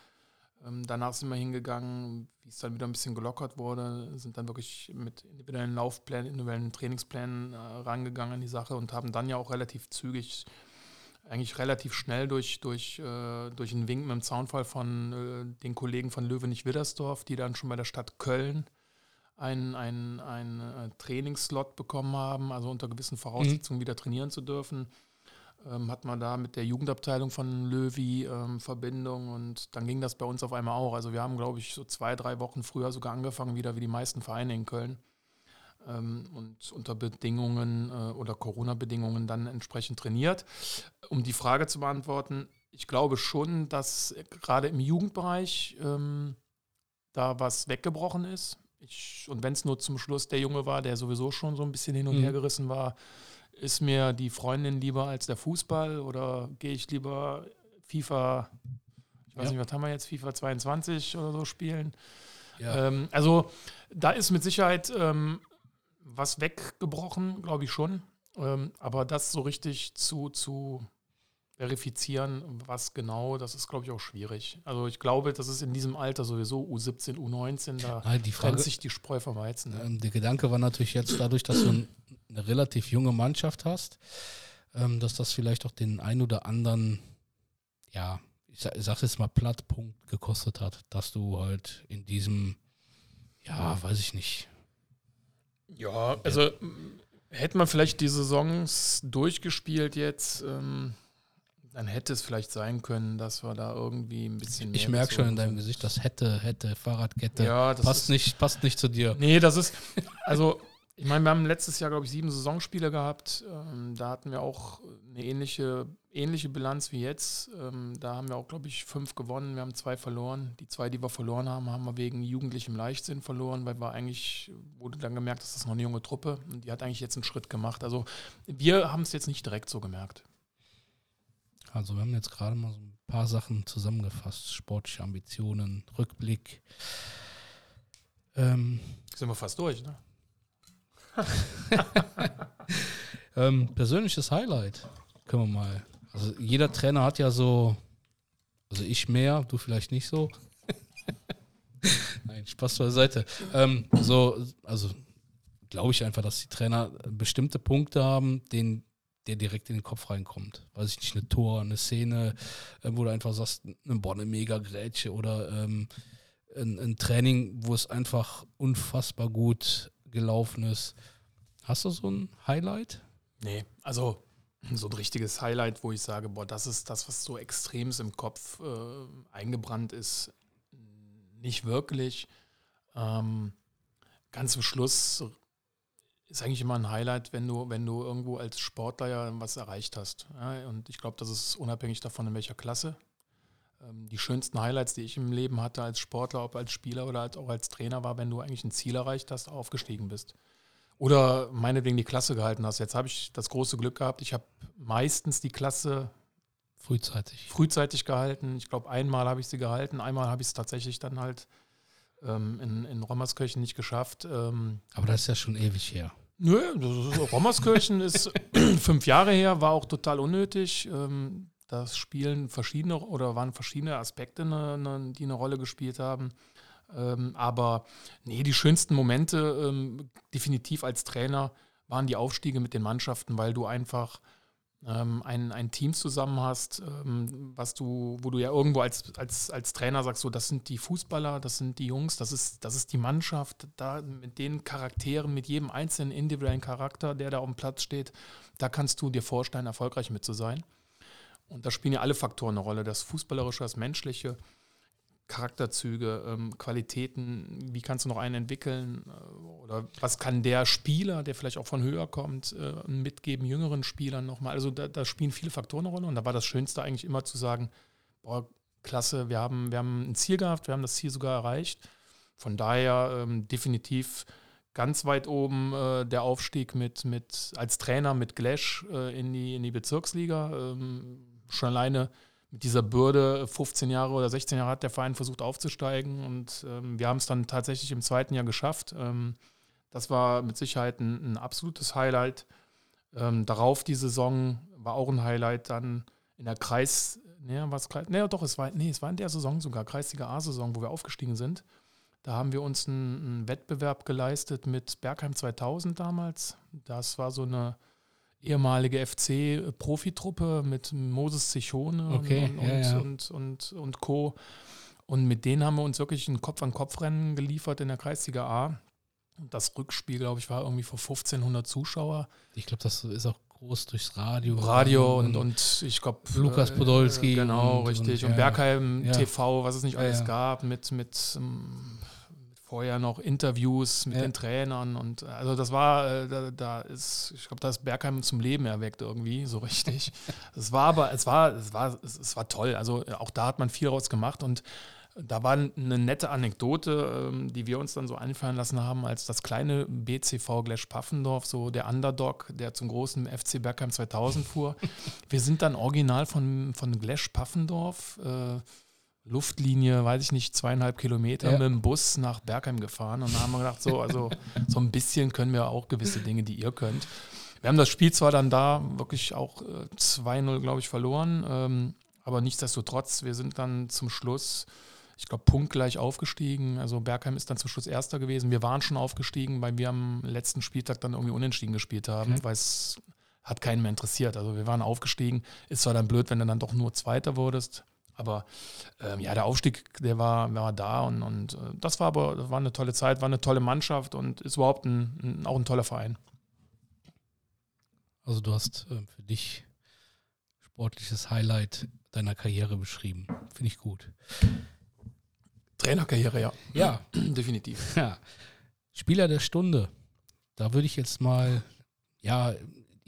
Ähm, danach sind wir hingegangen, wie es dann wieder ein bisschen gelockert wurde, sind dann wirklich mit individuellen Laufplänen, individuellen Trainingsplänen äh, rangegangen an die Sache und haben dann ja auch relativ zügig eigentlich relativ schnell durch, durch, äh, durch einen Wink mit dem Zaunfall von äh, den Kollegen von Löwenich-Widdersdorf, die dann schon bei der Stadt Köln einen ein, ein, äh, Trainingsslot bekommen haben, also unter gewissen Voraussetzungen mhm. wieder trainieren zu dürfen. Ähm, hat man da mit der Jugendabteilung von Löwy ähm, Verbindung und dann ging das bei uns auf einmal auch. Also wir haben, glaube ich, so zwei, drei Wochen früher sogar angefangen, wieder wie die meisten Vereine in Köln ähm, und unter Bedingungen äh, oder Corona-Bedingungen dann entsprechend trainiert. Um die Frage zu beantworten, ich glaube schon, dass gerade im Jugendbereich ähm, da was weggebrochen ist. Ich, und wenn es nur zum Schluss der Junge war, der sowieso schon so ein bisschen hin und mhm. her gerissen war, ist mir die Freundin lieber als der Fußball oder gehe ich lieber FIFA weiß Ja. nicht, was haben wir jetzt, FIFA 22 oder so spielen. Ja. Ähm, also da ist mit Sicherheit ähm, was weggebrochen, glaube ich schon. Ähm, aber das so richtig zu, zu verifizieren, was genau, das ist, glaube ich, auch schwierig. Also ich glaube, das ist in diesem Alter sowieso U17, U19, da Nein, die trennt Frage, sich die Spreu vom Weizen. Ne? ähm, der Gedanke war natürlich jetzt dadurch, dass du ein, eine relativ junge Mannschaft hast, ähm, dass das vielleicht auch den ein oder anderen, ja, ich, sag- ich sag jetzt mal Plattpunkt gekostet hat, dass du halt in diesem, ja, weiß ich nicht, Ja, also hätte man vielleicht die Saisons durchgespielt jetzt, ähm, dann hätte es vielleicht sein können, dass wir da irgendwie ein bisschen mehr. ich merke schon in deinem. Gesicht, das hätte, hätte, Fahrradkette, Ja, das passt ist, nicht, passt nicht zu dir. Nee, das ist, also, ich meine, wir haben letztes Jahr, glaube ich, sieben Saisonspiele gehabt. Ähm, da hatten wir auch eine ähnliche, ähnliche Bilanz wie jetzt. Ähm, da haben wir auch, glaube ich, fünf gewonnen. Wir haben zwei verloren. Die zwei, die wir verloren haben, haben wir wegen jugendlichem Leichtsinn verloren, weil wir eigentlich, wurde dann gemerkt, dass das noch eine junge Truppe und die hat eigentlich jetzt einen Schritt gemacht. Also, wir haben es jetzt nicht direkt so gemerkt. Also wir haben jetzt gerade mal so ein paar Sachen zusammengefasst. Sportliche Ambitionen, Rückblick. Ähm, Sind wir fast durch, ne? ähm, persönliches Highlight können wir mal. Also jeder Trainer hat ja so, also ich mehr, du vielleicht nicht so. Nein, Spaß beiseite. Ähm, so, also glaube ich einfach, dass die Trainer bestimmte Punkte haben, denen der direkt in den Kopf reinkommt. Weiß ich nicht, eine Tor, eine Szene, äh, wo du einfach sagst, eine, boah, eine mega Grätsche oder ähm, ein, ein Training, wo es einfach unfassbar gut gelaufen ist. Hast du so ein Highlight? Nee, also so ein richtiges Highlight, wo ich sage, boah, das ist das, was so extrem im Kopf äh, eingebrannt ist, nicht wirklich. Ähm, ganz zum Schluss ist eigentlich immer ein Highlight, wenn du, wenn du irgendwo als Sportler ja was erreicht hast. Ja, und ich glaube, das ist unabhängig davon, in welcher Klasse. Ähm, die schönsten Highlights, die ich im Leben hatte als Sportler, ob als Spieler oder halt auch als Trainer, war, wenn du eigentlich ein Ziel erreicht hast, aufgestiegen bist. Oder meinetwegen die Klasse gehalten hast. Jetzt habe ich das große Glück gehabt, ich habe meistens die Klasse Frühzeitig. frühzeitig gehalten. Ich glaube, einmal habe ich sie gehalten, einmal habe ich es tatsächlich dann halt ähm, in, in Rommerskirchen nicht geschafft. Ähm, Aber das ist ja schon ewig her. Nö, Rommerskirchen ist fünf Jahre her, war auch total unnötig. Ähm, das spielen verschiedene oder waren verschiedene Aspekte, ne, ne, die eine Rolle gespielt haben. Ähm, aber nee, die schönsten Momente ähm, definitiv als Trainer waren die Aufstiege mit den Mannschaften, weil du einfach ähm, ein, ein Team zusammen hast, ähm, was du, wo du ja irgendwo als, als, als Trainer sagst, so, das sind die Fußballer, das sind die Jungs, das ist, das ist die Mannschaft, da mit den Charakteren, mit jedem einzelnen individuellen Charakter, der da auf dem Platz steht, da kannst du dir vorstellen, erfolgreich mit zu sein. Und da spielen ja alle Faktoren eine Rolle, das Fußballerische, das Menschliche, Charakterzüge, ähm, Qualitäten, wie kannst du noch einen entwickeln äh, oder was kann der Spieler, der vielleicht auch von höher kommt, äh, mitgeben, jüngeren Spielern nochmal. Also da, da spielen viele Faktoren eine Rolle und da war das Schönste eigentlich immer zu sagen, boah, klasse, wir haben, wir haben ein Ziel gehabt, wir haben das Ziel sogar erreicht. Von daher ähm, definitiv ganz weit oben äh, der Aufstieg mit, mit als Trainer mit Glash äh, in, die, in die Bezirksliga. Ähm, schon alleine mit dieser Bürde, 15 Jahre oder 16 Jahre hat der Verein versucht aufzusteigen und ähm, wir haben es dann tatsächlich im zweiten Jahr geschafft. Ähm, das war mit Sicherheit ein, ein absolutes Highlight. Ähm, darauf die Saison war auch ein Highlight dann in der Kreis, ne, was Kreis, ne, doch, es war, nee, es war in der Saison sogar, Kreisliga A-Saison, wo wir aufgestiegen sind. Da haben wir uns einen, einen Wettbewerb geleistet mit Bergheim 2000 damals. Das war so eine ehemalige FC-Profitruppe mit Moses Zichone Okay, und, und, ja, ja. und, und, und Co. Und mit denen haben wir uns wirklich ein Kopf-an-Kopf-Rennen geliefert in der Kreisliga A. Und das Rückspiel, glaube ich, war irgendwie vor 1500 Zuschauer. Ich glaube, das ist auch groß durchs Radio. Radio und, und ich glaube. Lukas Podolski Genau, und- richtig. und, Und, Bergheim ja. TV, was es nicht alles gab, mit, mit ähm, vorher noch Interviews mit Ja. den Trainern. Und also das war, äh, da, da ist, ich glaube, da ist Bergheim zum Leben erweckt irgendwie, so richtig. Es war aber, es war, es war, es, war toll. Also äh, auch da hat man viel raus gemacht und da war eine nette Anekdote, ähm, die wir uns dann so einfallen lassen haben, als das kleine BCV Glesch Paffendorf, so der Underdog, der zum großen FC Bergheim 2000 fuhr. Wir sind dann original von, von Glesch Paffendorf äh, Luftlinie, weiß ich nicht, zweieinhalb Kilometer Ja. mit dem Bus nach Bergheim gefahren und da haben wir gedacht, so, also so ein bisschen können wir auch gewisse Dinge, die ihr könnt. Wir haben das Spiel zwar dann da wirklich auch äh, 2-0, glaube ich, verloren, ähm, aber nichtsdestotrotz, wir sind dann zum Schluss, ich glaube, punktgleich aufgestiegen. Also Bergheim ist dann zum Schluss Erster gewesen. Wir waren schon aufgestiegen, weil wir am letzten Spieltag dann irgendwie unentschieden gespielt haben, Okay. weil es hat keinen mehr interessiert. Also wir waren aufgestiegen. Ist zwar dann blöd, wenn du dann doch nur Zweiter wurdest, aber ähm, ja, der Aufstieg, der war, war da und, und äh, das war aber war eine tolle Zeit, war eine tolle Mannschaft und ist überhaupt ein, ein, auch ein toller Verein. Also du hast ähm, für dich sportliches Highlight deiner Karriere beschrieben. Finde ich gut. Trainerkarriere, ja. Ja, Definitiv. Ja. Spieler der Stunde. Da würde ich jetzt mal, ja,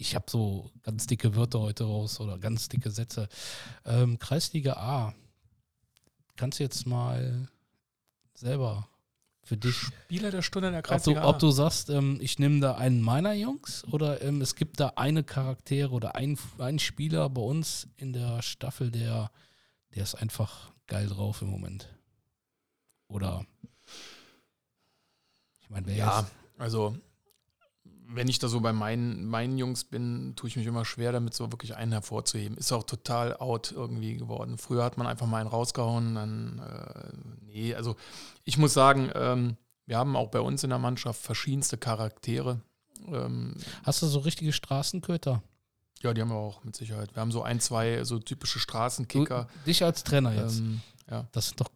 ich habe so ganz dicke Wörter heute raus oder ganz dicke Sätze. Ähm, Kreisliga A. Kannst du jetzt mal selber für dich, Spieler der Stunde in der ob du, Kreisliga. ob du sagst, ähm, ich nehme da einen meiner Jungs oder ähm, es gibt da eine Charaktere oder einen, einen Spieler bei uns in der Staffel, der, der ist einfach geil drauf im Moment. Oder ich meine, wer ja, jetzt- also wenn ich da so bei meinen, meinen Jungs bin, tue ich mich immer schwer damit, so wirklich einen hervorzuheben. Ist auch total out irgendwie geworden. Früher hat man einfach mal einen rausgehauen, dann, äh, nee, also ich muss sagen, ähm, wir haben auch bei uns in der Mannschaft verschiedenste Charaktere. Ähm, Hast du so richtige Straßenköter? ja, die haben wir auch mit Sicherheit. Wir haben so ein, zwei so typische Du, Straßenkicker. dich als Trainer jetzt. Ähm, ja. Das sind doch,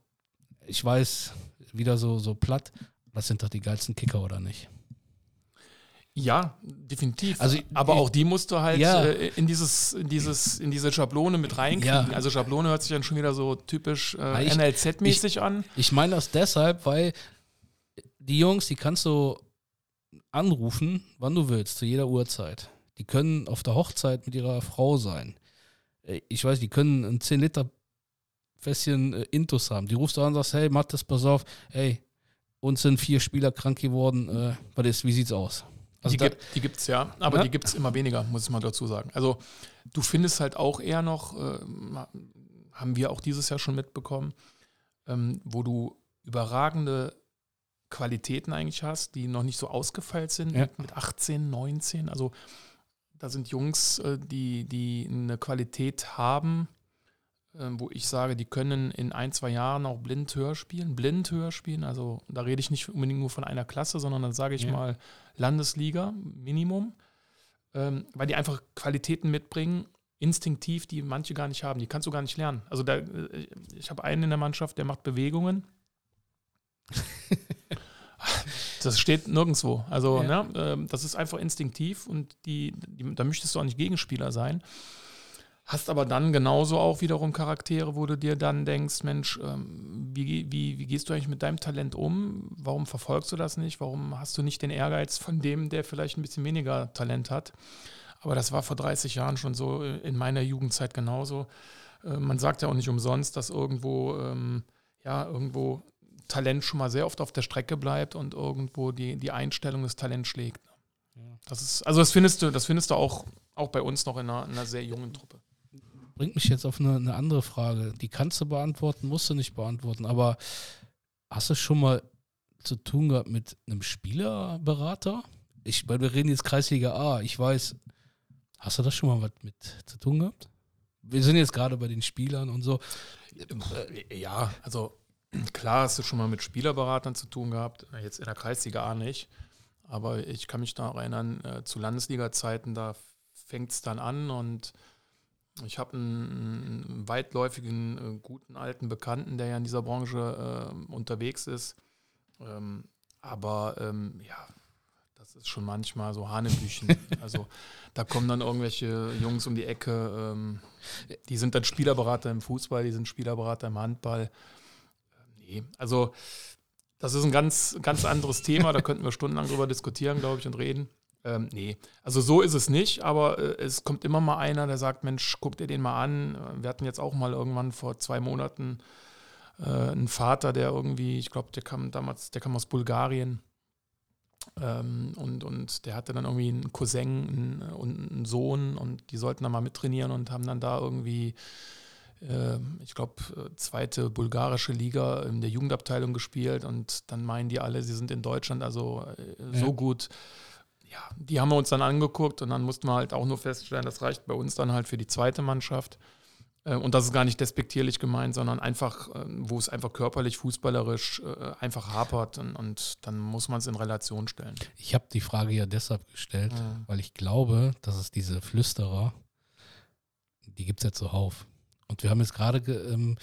ich weiß, wieder so, so platt. Das sind doch die geilsten Kicker, oder nicht? Ja, definitiv. Also, aber ich- auch die musst du halt Ja. äh, in dieses, in dieses, in diese Schablone mit reinkriegen. Ja. Also Schablone hört sich dann schon wieder so typisch äh, NLZ-mäßig an. Ich meine das deshalb, weil die Jungs, die kannst du anrufen, wann du willst, zu jeder Uhrzeit. Die können auf der Hochzeit mit ihrer Frau sein. Äh, Ich weiß, die können ein 10 Liter Fässchen äh, Intus haben. Die rufst du an und sagst, hey Mattes, pass auf, hey, uns sind vier Spieler krank geworden, äh, was ist, wie sieht's aus? Also die da, gibt die gibt's ja, aber Ja. die gibt es immer weniger, muss ich mal dazu sagen. Also du findest halt auch eher noch, äh, haben wir auch dieses Jahr schon mitbekommen, ähm, wo du überragende Qualitäten eigentlich hast, die noch nicht so ausgefeilt sind Ja. mit, mit 18, 19. Also da sind Jungs, äh, die, die eine Qualität haben, wo ich sage, die können in ein, zwei Jahren auch blind höher spielen, blind höher spielen. Also da rede ich nicht unbedingt nur von einer Klasse, sondern dann sage ich Ja. mal Landesliga, Minimum, ähm, weil die einfach Qualitäten mitbringen, instinktiv, die manche gar nicht haben. Die kannst du gar nicht lernen. Also da, äh, ich habe einen in der Mannschaft, der macht Bewegungen. Das steht nirgendwo. Also, Ja. ne, ähm, das ist einfach instinktiv und die, die, da möchtest du auch nicht Gegenspieler sein. Hast aber dann genauso auch wiederum Charaktere, wo du dir dann denkst, Mensch, ähm, wie, wie, wie gehst du eigentlich mit deinem Talent um? Warum verfolgst du das nicht? Warum hast du nicht den Ehrgeiz von dem, der vielleicht ein bisschen weniger Talent hat? Aber das war vor 30 Jahren schon so, äh, in meiner Jugendzeit genauso. Äh, Man sagt ja auch nicht umsonst, dass irgendwo, ähm, ja, irgendwo Talent schon mal sehr oft auf der Strecke bleibt und irgendwo die, die Einstellung des Talents schlägt. Das ist, also das findest du, das findest du auch, auch bei uns noch in einer, in einer sehr jungen Truppe. Bringt mich jetzt auf eine, eine andere Frage. Die kannst du beantworten, musst du nicht beantworten. Aber hast du schon mal zu tun gehabt mit einem Spielerberater? Ich, weil wir reden jetzt Kreisliga A. Ich weiß, hast du das schon mal was mit zu tun gehabt? Wir sind jetzt gerade bei den Spielern und so. Äh, Ja, also klar hast du schon mal mit Spielerberatern zu tun gehabt, jetzt in der Kreisliga A nicht. Aber ich kann mich da erinnern, äh, zu Landesliga-Zeiten, da fängt es dann an und ich habe einen, einen weitläufigen, äh, guten alten Bekannten, der ja in dieser Branche äh, unterwegs ist. Ähm, aber ähm, ja, das ist schon manchmal so Hanebüchen. also da kommen dann irgendwelche Jungs um die Ecke, ähm, die sind dann Spielerberater im Fußball, die sind Spielerberater im Handball. Äh, Nee, also das ist ein ganz, ganz anderes Thema, da könnten wir stundenlang drüber diskutieren, glaube ich, und reden. Ähm, nee, also so ist es nicht, aber äh, es kommt immer mal einer, der sagt, Mensch, guck dir den mal an. Äh, Wir hatten jetzt auch mal irgendwann vor zwei Monaten äh, einen Vater, der irgendwie, ich glaube, der kam damals, der kam aus Bulgarien. Ähm, und, und der hatte dann irgendwie einen Cousin einen, und einen Sohn und die sollten dann mal mittrainieren und haben dann da irgendwie äh, ich glaube, zweite bulgarische Liga in der Jugendabteilung gespielt und dann meinen die alle, sie sind in Deutschland also äh, so ja. gut. Ja, die haben wir uns dann angeguckt und dann mussten wir halt auch nur feststellen, das reicht bei uns dann halt für die zweite Mannschaft. Äh, und das ist gar nicht despektierlich gemeint, sondern einfach, äh, wo es einfach körperlich, fußballerisch äh, einfach hapert und, und dann muss man es in Relation stellen. Ich habe die Frage ja deshalb gestellt, ja. weil ich glaube, dass es diese Flüsterer, die gibt es ja zuhauf. Und wir haben jetzt gerade, ähm,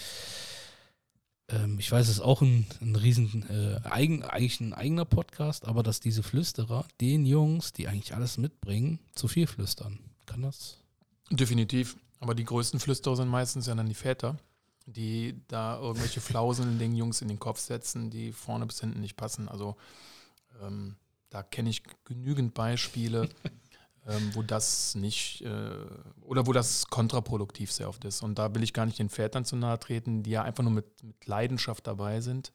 ähm, ich weiß, es ist auch ein, ein riesen, äh, eigen, eigentlich ein eigener Podcast, aber dass diese Flüsterer den Jungs, die eigentlich alles mitbringen, zu viel flüstern. Kann das? Definitiv. Aber die größten Flüsterer sind meistens ja dann die Väter, die da irgendwelche Flauseln den Jungs in den Kopf setzen, die vorne bis hinten nicht passen. Also ähm, da kenne ich genügend Beispiele, ähm, wo das nicht äh, oder wo das kontraproduktiv sehr oft ist. Und da will ich gar nicht den Vätern zu nahe treten, die ja einfach nur mit, mit Leidenschaft dabei sind,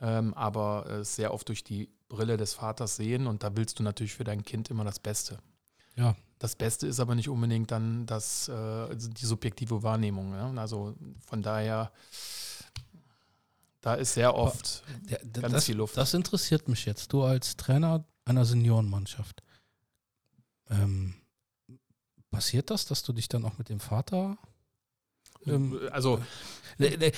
ähm, aber äh, sehr oft durch die Brille des Vaters sehen. Und da willst du natürlich für dein Kind immer das Beste. Ja, das Beste ist aber nicht unbedingt dann das, äh, die subjektive Wahrnehmung. Ja? Also von daher, da ist sehr oft ja, ganz das, viel Luft. Das interessiert mich jetzt. Du als Trainer einer Seniorenmannschaft. Ähm, passiert das, dass du dich dann auch mit dem Vater ähm, also, ne, ne,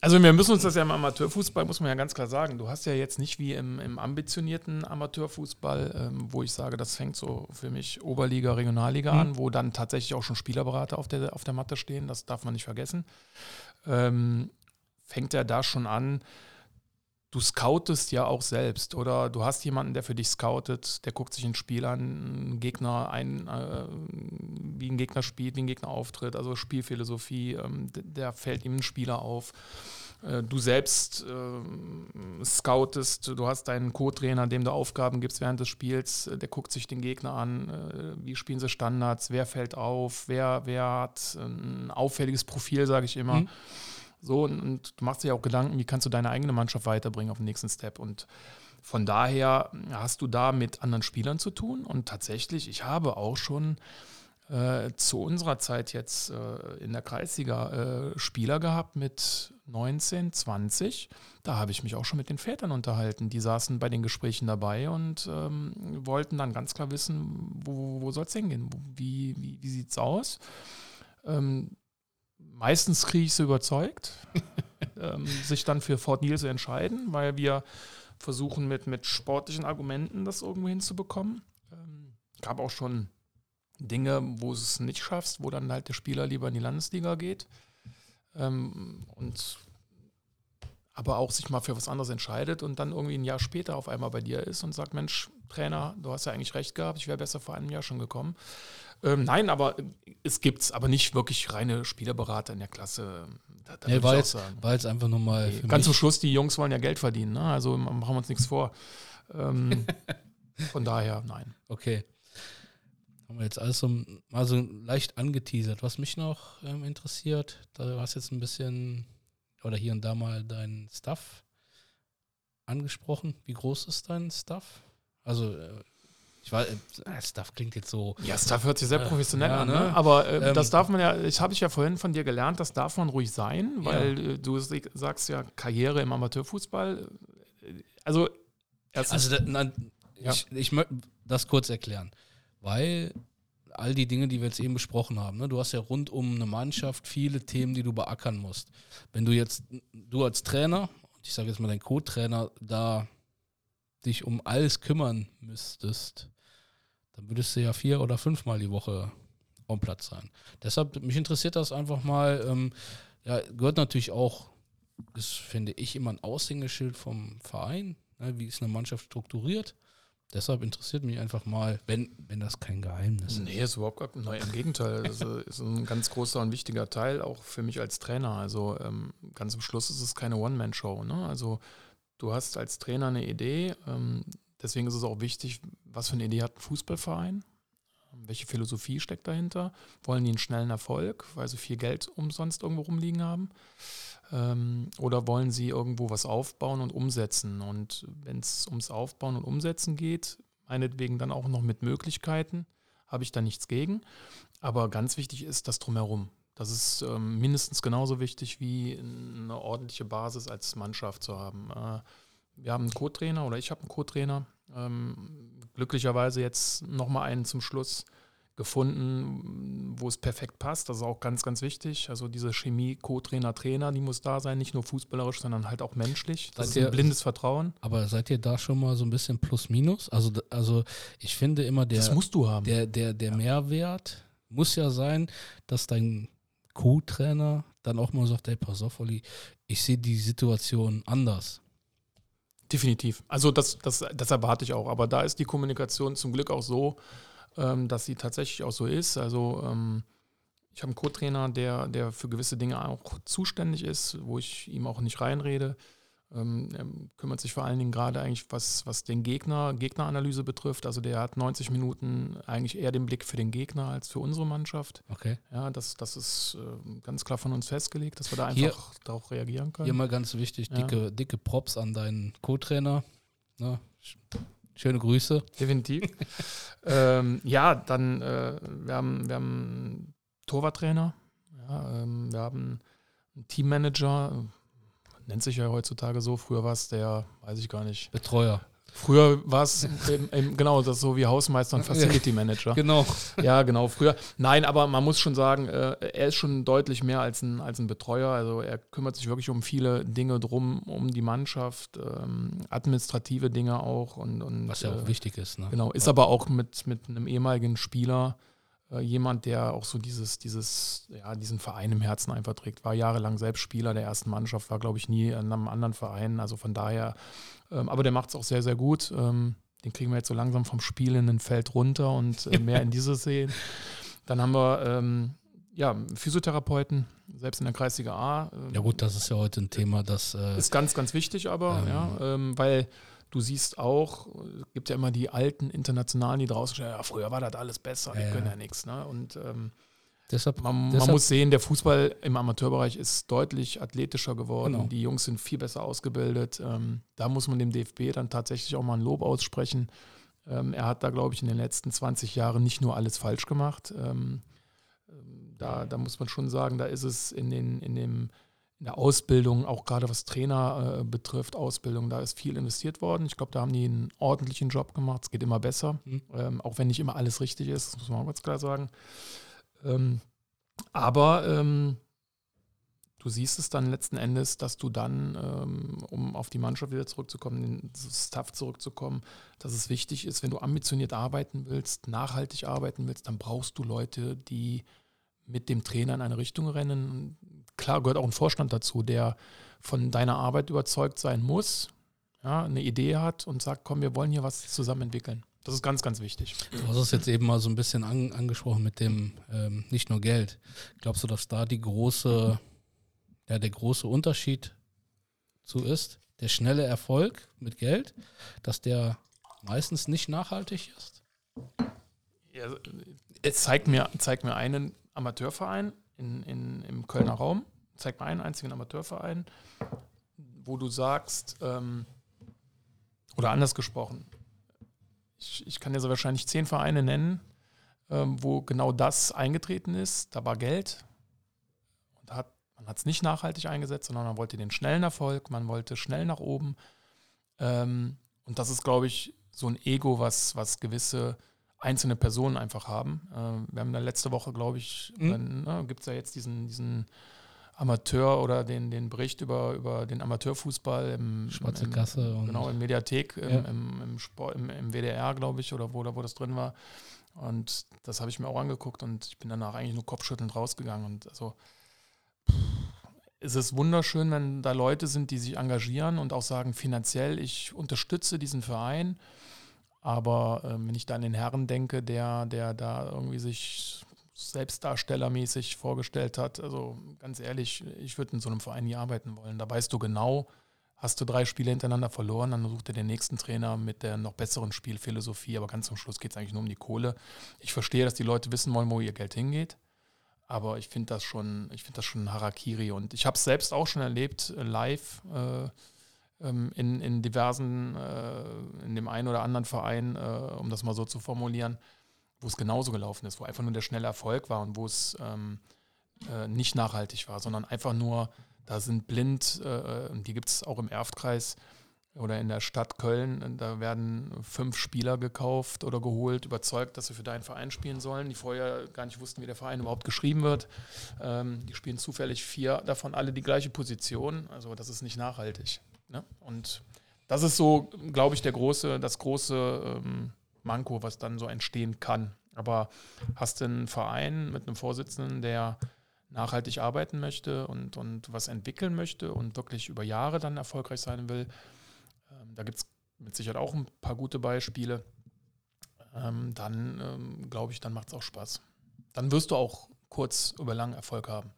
also wir müssen uns das ja im Amateurfußball, muss man ja ganz klar sagen, du hast ja jetzt nicht wie im, im ambitionierten Amateurfußball, ähm, wo ich sage, das fängt so für mich Oberliga, Regionalliga mhm. an, wo dann tatsächlich auch schon Spielerberater auf der, auf der Matte stehen, das darf man nicht vergessen. Ähm, fängt er da schon an, du scoutest ja auch selbst oder du hast jemanden, der für dich scoutet, der guckt sich ein Spiel an, einen Gegner ein, äh, wie ein Gegner spielt, wie ein Gegner auftritt, also Spielphilosophie, ähm, der fällt ihm ein Spieler auf. Äh, du selbst äh, scoutest, du hast deinen Co-Trainer, dem du Aufgaben gibst während des Spiels, der guckt sich den Gegner an, äh, wie spielen sie Standards, wer fällt auf, wer, wer hat ein auffälliges Profil, sage ich immer. Mhm so, und, und du machst dir auch Gedanken, wie kannst du deine eigene Mannschaft weiterbringen auf den nächsten Step. Und von daher hast du da mit anderen Spielern zu tun. Und tatsächlich, ich habe auch schon äh, zu unserer Zeit jetzt äh, in der Kreisliga äh, Spieler gehabt mit 19, 20. Da habe ich mich auch schon mit den Vätern unterhalten. Die saßen bei den Gesprächen dabei und ähm, wollten dann ganz klar wissen, wo, wo soll es hingehen? Wie, wie, wie sieht es aus? Ähm, meistens kriege ich sie überzeugt, ähm, sich dann für Fort Neal zu entscheiden, weil wir versuchen mit, mit sportlichen Argumenten das irgendwo hinzubekommen. Ähm, gab auch schon Dinge, wo du es nicht schaffst, wo dann halt der Spieler lieber in die Landesliga geht. Ähm, und aber auch sich mal für was anderes entscheidet und dann irgendwie ein Jahr später auf einmal bei dir ist und sagt, Mensch, Trainer, du hast ja eigentlich recht gehabt, ich wäre besser vor einem Jahr schon gekommen. Ähm, nein, aber es gibt es aber nicht wirklich reine Spielerberater in der Klasse. Da, da nee, war, jetzt, war jetzt einfach nur mal. Nee, ganz zum Schluss, die Jungs wollen ja Geld verdienen, ne? also machen wir uns nichts vor. Ähm, von daher, nein. Okay. Haben wir jetzt alles so, mal so leicht angeteasert. Was mich noch ähm, interessiert, da hast jetzt ein bisschen oder hier und da mal dein Stuff angesprochen. Wie groß ist dein Stuff? Also äh, ich weiß, äh, Stuff klingt jetzt so. Ja, Stuff hört sich sehr professionell ja, an, ne? ne? Aber äh, ähm, das darf man ja, ich habe ich ja vorhin von dir gelernt, das darf man ruhig sein, weil ja. Äh, du sagst ja Karriere im Amateurfußball. Also, also da, na, ja. ich, ich möchte das kurz erklären, weil all die Dinge, die wir jetzt eben besprochen haben, ne? du hast ja rund um eine Mannschaft viele Themen, die du beackern musst. Wenn du jetzt, du als Trainer, ich sage jetzt mal dein Co-Trainer, da dich um alles kümmern müsstest, dann würdest du ja vier oder fünfmal die Woche am Platz sein. Deshalb, mich interessiert das einfach mal. Ähm, ja, gehört natürlich auch, ist, finde ich, immer ein Aushängeschild vom Verein. Ne, wie ist eine Mannschaft strukturiert? Deshalb interessiert mich einfach mal, wenn, wenn das kein Geheimnis ist. Nee, ist überhaupt gar, nein, im Gegenteil. Das ist ein ganz großer und wichtiger Teil, auch für mich als Trainer. Also ähm, ganz am Schluss ist es keine One-Man-Show. Ne? Also du hast als Trainer eine Idee, ähm, Deswegen ist es auch wichtig, was für eine Idee hat ein Fußballverein? Welche Philosophie steckt dahinter? Wollen die einen schnellen Erfolg, weil sie viel Geld umsonst irgendwo rumliegen haben? Ähm, oder wollen sie irgendwo was aufbauen und umsetzen? Und wenn es ums Aufbauen und Umsetzen geht, meinetwegen dann auch noch mit Möglichkeiten, habe ich da nichts gegen. Aber ganz wichtig ist das drumherum. Das ist ähm, mindestens genauso wichtig wie eine ordentliche Basis als Mannschaft zu haben. Wir haben einen Co-Trainer oder ich habe einen Co-Trainer. Ähm, glücklicherweise jetzt nochmal einen zum Schluss gefunden, wo es perfekt passt. Das ist auch ganz, ganz wichtig. Also diese Chemie, Co-Trainer, Trainer, die muss da sein, nicht nur fußballerisch, sondern halt auch menschlich. Das seid ist ein ihr, blindes Vertrauen. Aber seid ihr da schon mal so ein bisschen plus minus? Also, also ich finde immer der, das musst du haben. der, der, der ja. Mehrwert muss ja sein, dass dein Co-Trainer dann auch mal sagt, hey, pass auf, Olli, ich sehe die Situation anders. Definitiv. Also das, das, das erwarte ich auch. Aber da ist die Kommunikation zum Glück auch so, ähm, dass sie tatsächlich auch so ist. Also ähm, ich habe einen Co-Trainer, der, der für gewisse Dinge auch zuständig ist, wo ich ihm auch nicht reinrede. Ähm, er kümmert sich vor allen Dingen gerade eigentlich, was, was den Gegner, Gegneranalyse betrifft. Also der hat 90 Minuten eigentlich eher den Blick für den Gegner als für unsere Mannschaft. Okay. Ja, das, das ist äh, ganz klar von uns festgelegt, dass wir da einfach hier, darauf reagieren können. Hier mal ganz wichtig, dicke, ja. dicke Props an deinen Co-Trainer. Ne? Schöne Grüße. Definitiv. ähm, ja, dann, äh, wir, haben, wir haben einen Torwarttrainer, ja, ähm, wir haben einen Teammanager, nennt sich ja heutzutage so. Früher war es der, weiß ich gar nicht. Betreuer. Früher war es genau das so wie Hausmeister und Facility Manager. genau. Ja, genau. Früher. Nein, aber man muss schon sagen, äh, er ist schon deutlich mehr als ein, als ein Betreuer. Also er kümmert sich wirklich um viele Dinge drum, um die Mannschaft, ähm, administrative Dinge auch. Und, und Was ja auch äh, wichtig ist. Ne? Genau. Ist aber auch mit, mit einem ehemaligen Spieler äh, jemand, der auch so dieses, dieses, ja, diesen Verein im Herzen einfach trägt. War jahrelang selbst Spieler der ersten Mannschaft, war, glaube ich, nie in einem anderen Verein. Also von daher, ähm, aber der macht es auch sehr, sehr gut. Ähm, den kriegen wir jetzt so langsam vom Spiel in ein Feld runter und äh, mehr in diese Szene. Dann haben wir ähm, ja, Physiotherapeuten, selbst in der Kreisliga A. Ähm, ja gut, das ist ja heute ein Thema, das äh, ist ganz, ganz wichtig, aber ähm, ja, ähm, weil Du siehst auch, es gibt ja immer die alten Internationalen, die draußen stehen, ja, früher war das alles besser, die ja, können ja nichts. Ne? Und ähm, deshalb, man, deshalb, man, muss sehen, der Fußball im Amateurbereich ist deutlich athletischer geworden. Genau. Die Jungs sind viel besser ausgebildet. Ähm, da muss man dem DFB dann tatsächlich auch mal ein Lob aussprechen. Ähm, er hat da, glaube ich, in den letzten 20 Jahren nicht nur alles falsch gemacht. Ähm, ähm, da, da muss man schon sagen, da ist es in, den, in dem in der Ausbildung, auch gerade was Trainer äh, betrifft, Ausbildung, da ist viel investiert worden. Ich glaube, da haben die einen ordentlichen Job gemacht. Es geht immer besser, mhm. ähm, auch wenn nicht immer alles richtig ist, das muss man auch ganz klar sagen. Ähm, aber ähm, du siehst es dann letzten Endes, dass du dann, ähm, um auf die Mannschaft wieder zurückzukommen, den Staff zurückzukommen, dass es wichtig ist, wenn du ambitioniert arbeiten willst, nachhaltig arbeiten willst, dann brauchst du Leute, die mit dem Trainer in eine Richtung rennen. Klar gehört auch ein Vorstand dazu, der von deiner Arbeit überzeugt sein muss, ja, eine Idee hat und sagt, komm, wir wollen hier was zusammen entwickeln. Das ist ganz, ganz wichtig. Du hast es jetzt eben mal so ein bisschen an, angesprochen mit dem ähm, nicht nur Geld. Glaubst du, dass da die große, ja, der große Unterschied zu ist? Der schnelle Erfolg mit Geld, dass der meistens nicht nachhaltig ist? Ja, zeig mir, zeig mir einen Amateurverein in, in, im Kölner Raum. Zeig mal einen einzigen Amateurverein, wo du sagst, ähm, oder anders gesprochen, ich, ich, kann dir so wahrscheinlich zehn Vereine nennen, ähm, wo genau das eingetreten ist. Da war Geld und hat, man hat es nicht nachhaltig eingesetzt, sondern man wollte den schnellen Erfolg, man wollte schnell nach oben. Ähm, und das ist, glaube ich, so ein Ego, was, was gewisse einzelne Personen einfach haben. Äh, wir haben da letzte Woche, glaube ich, mhm. ne, gibt es ja jetzt diesen, diesen Amateur oder den, den Bericht über, über den Amateurfußball im, Schwarze im, Kasse und genau, in Mediathek, im, ja. im, im, Sport, im, im WDR, glaube ich, oder wo, wo das drin war. Und das habe ich mir auch angeguckt und ich bin danach eigentlich nur kopfschüttelnd rausgegangen. Und also es ist wunderschön, wenn da Leute sind, die sich engagieren und auch sagen, finanziell, ich unterstütze diesen Verein aber äh, wenn ich da an den Herren denke, der, der da irgendwie sich selbstdarstellermäßig vorgestellt hat, also ganz ehrlich, ich würde in so einem Verein nie arbeiten wollen. Da weißt du genau, hast du drei Spiele hintereinander verloren, dann sucht er den nächsten Trainer mit der noch besseren Spielphilosophie, aber ganz zum Schluss geht es eigentlich nur um die Kohle. Ich verstehe, dass die Leute wissen wollen, wo ihr Geld hingeht. Aber ich finde das schon, ich finde das schon Harakiri. Und ich habe es selbst auch schon erlebt, äh, live. Äh, ähm, in, in diversen, äh, in dem einen oder anderen Verein, äh, um das mal so zu formulieren, wo es genauso gelaufen ist, wo einfach nur der schnelle Erfolg war und wo es ähm, äh, nicht nachhaltig war, sondern einfach nur, da sind blind, äh, die gibt es auch im Erftkreis oder in der Stadt Köln, da werden fünf Spieler gekauft oder geholt, überzeugt, dass sie für deinen Verein spielen sollen, die vorher gar nicht wussten, wie der Verein überhaupt geschrieben wird. Ähm, die spielen zufällig vier davon alle die gleiche Position, also das ist nicht nachhaltig. Ne? Und das ist so, glaube ich, der große, das große ähm, Manko, was dann so entstehen kann. Aber hast du einen Verein mit einem Vorsitzenden, der nachhaltig arbeiten möchte und, und was entwickeln möchte und wirklich über Jahre dann erfolgreich sein will, ähm, da gibt es mit Sicherheit auch ein paar gute Beispiele, ähm, dann ähm, glaube ich, dann macht es auch Spaß. Dann wirst du auch kurz über lang Erfolg haben.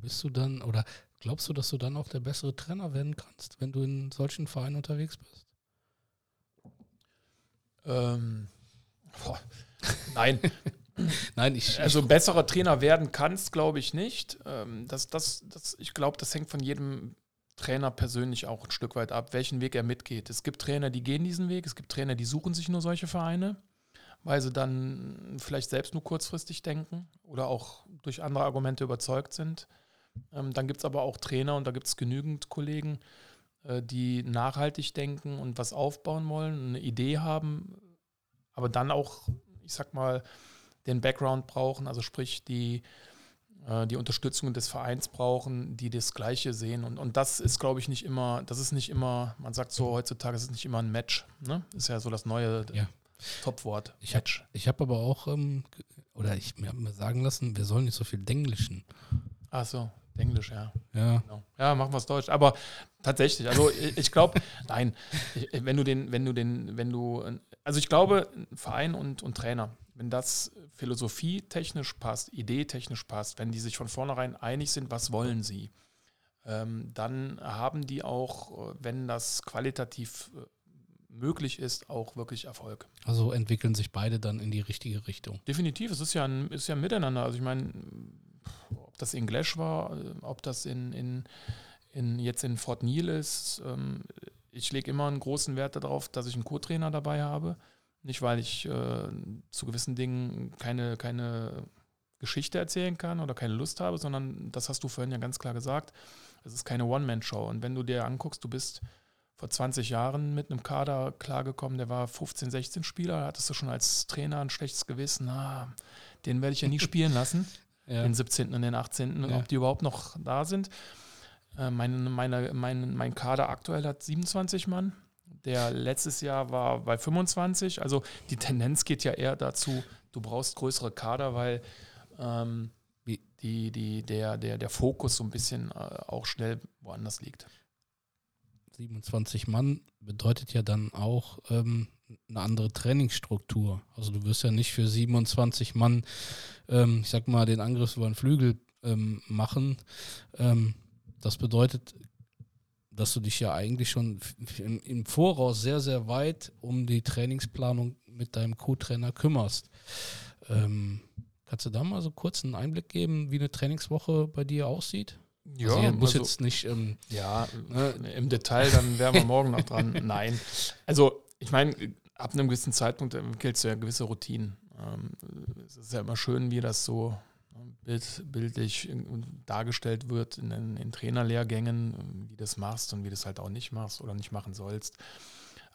Bist du dann oder glaubst du, dass du dann auch der bessere Trainer werden kannst, wenn du in solchen Vereinen unterwegs bist? Ähm, boah, nein. Nein, ich. Also besserer Trainer werden kannst, glaube ich nicht. Ähm, das, das, das, ich glaube, das hängt von jedem Trainer persönlich auch ein Stück weit ab, welchen Weg er mitgeht. Es gibt Trainer, die gehen diesen Weg, es gibt Trainer, die suchen sich nur solche Vereine, weil sie dann vielleicht selbst nur kurzfristig denken oder auch durch andere Argumente überzeugt sind. Ähm, dann gibt es aber auch Trainer und da gibt es genügend Kollegen, äh, die nachhaltig denken und was aufbauen wollen, eine Idee haben, aber dann auch, ich sag mal, den Background brauchen, also sprich die, äh, die Unterstützung des Vereins brauchen, die das Gleiche sehen. Und, und das ist, glaube ich, nicht immer, das ist nicht immer, man sagt so heutzutage, es ist nicht immer ein Match. Ne? Ist ja so das neue ja. Topwort. Ich habe hab aber auch, ähm, oder ich mir sagen lassen, wir sollen nicht so viel Denglischen. Ach so. Englisch, ja. Ja. Genau. Ja, machen wir es Deutsch. Aber tatsächlich, also ich, glaube, nein, ich, wenn du den, wenn du den, wenn du, also ich glaube, Verein und, und Trainer, wenn das philosophietechnisch passt, ideetechnisch passt, wenn die sich von vornherein einig sind, was wollen sie, ähm, dann haben die auch, wenn das qualitativ äh, möglich ist, auch wirklich Erfolg. Also entwickeln sich beide dann in die richtige Richtung. Definitiv, es ist ja ein, ist ja ein Miteinander. Also ich meine, das in Glash war, äh, ob das in, in, in jetzt in Fort Neal ist. Ähm, ich lege immer einen großen Wert darauf, dass ich einen Co-Trainer dabei habe. Nicht, weil ich äh, zu gewissen Dingen keine, keine Geschichte erzählen kann oder keine Lust habe, sondern das hast du vorhin ja ganz klar gesagt. Es ist keine One-Man-Show. Und wenn du dir anguckst, du bist vor 20 Jahren mit einem Kader klargekommen, der war 15, 16 Spieler, hattest du schon als Trainer ein schlechtes Gewissen, na, den werde ich ja nie spielen lassen ja. den 17. und den 18., ja. ob die überhaupt noch da sind. Äh, meine, meine, mein, mein Kader aktuell hat 27 Mann. Der letztes Jahr war bei 25. Also die Tendenz geht ja eher dazu, du brauchst größere Kader, weil ähm, die, die, der, der, der Fokus so ein bisschen äh, auch schnell woanders liegt. 27 Mann bedeutet ja dann auch ähm, eine andere Trainingsstruktur. Also du wirst ja nicht für 27 Mann, ähm, ich sag mal, den Angriff über den Flügel ähm, machen. Ähm, das bedeutet, dass du dich ja eigentlich schon im, im, Voraus sehr, sehr weit um die Trainingsplanung mit deinem Co-Trainer kümmerst. Ähm, kannst du da mal so kurz einen Einblick geben, wie eine Trainingswoche bei dir aussieht? Ja, also muss also, jetzt nicht. Ähm, ja, ne, im Detail, dann wären wir morgen noch dran. Nein. Also ich meine, ab einem gewissen Zeitpunkt du ja gewisse Routinen. Ähm, es ist ja immer schön, wie das so ne, bild, bildlich dargestellt wird in, in, in Trainerlehrgängen, wie das machst und wie du es halt auch nicht machst oder nicht machen sollst.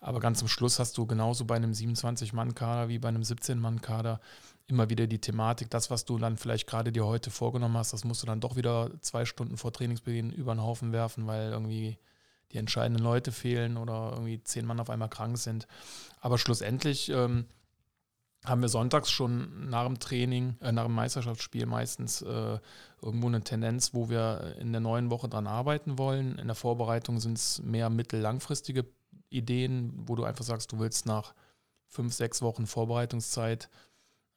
Aber ganz zum Schluss hast du genauso bei einem 27-Mann-Kader wie bei einem 17-Mann-Kader immer wieder die Thematik, das, was du dann vielleicht gerade dir heute vorgenommen hast, das musst du dann doch wieder zwei Stunden vor Trainingsbeginn über den Haufen werfen, weil irgendwie die entscheidenden Leute fehlen oder irgendwie zehn Mann auf einmal krank sind. Aber schlussendlich ähm, haben wir sonntags schon nach dem Training, äh, nach dem Meisterschaftsspiel meistens äh, irgendwo eine Tendenz, wo wir in der neuen Woche dran arbeiten wollen. In der Vorbereitung sind es mehr mittel-langfristige Ideen, wo du einfach sagst, du willst nach fünf, sechs Wochen Vorbereitungszeit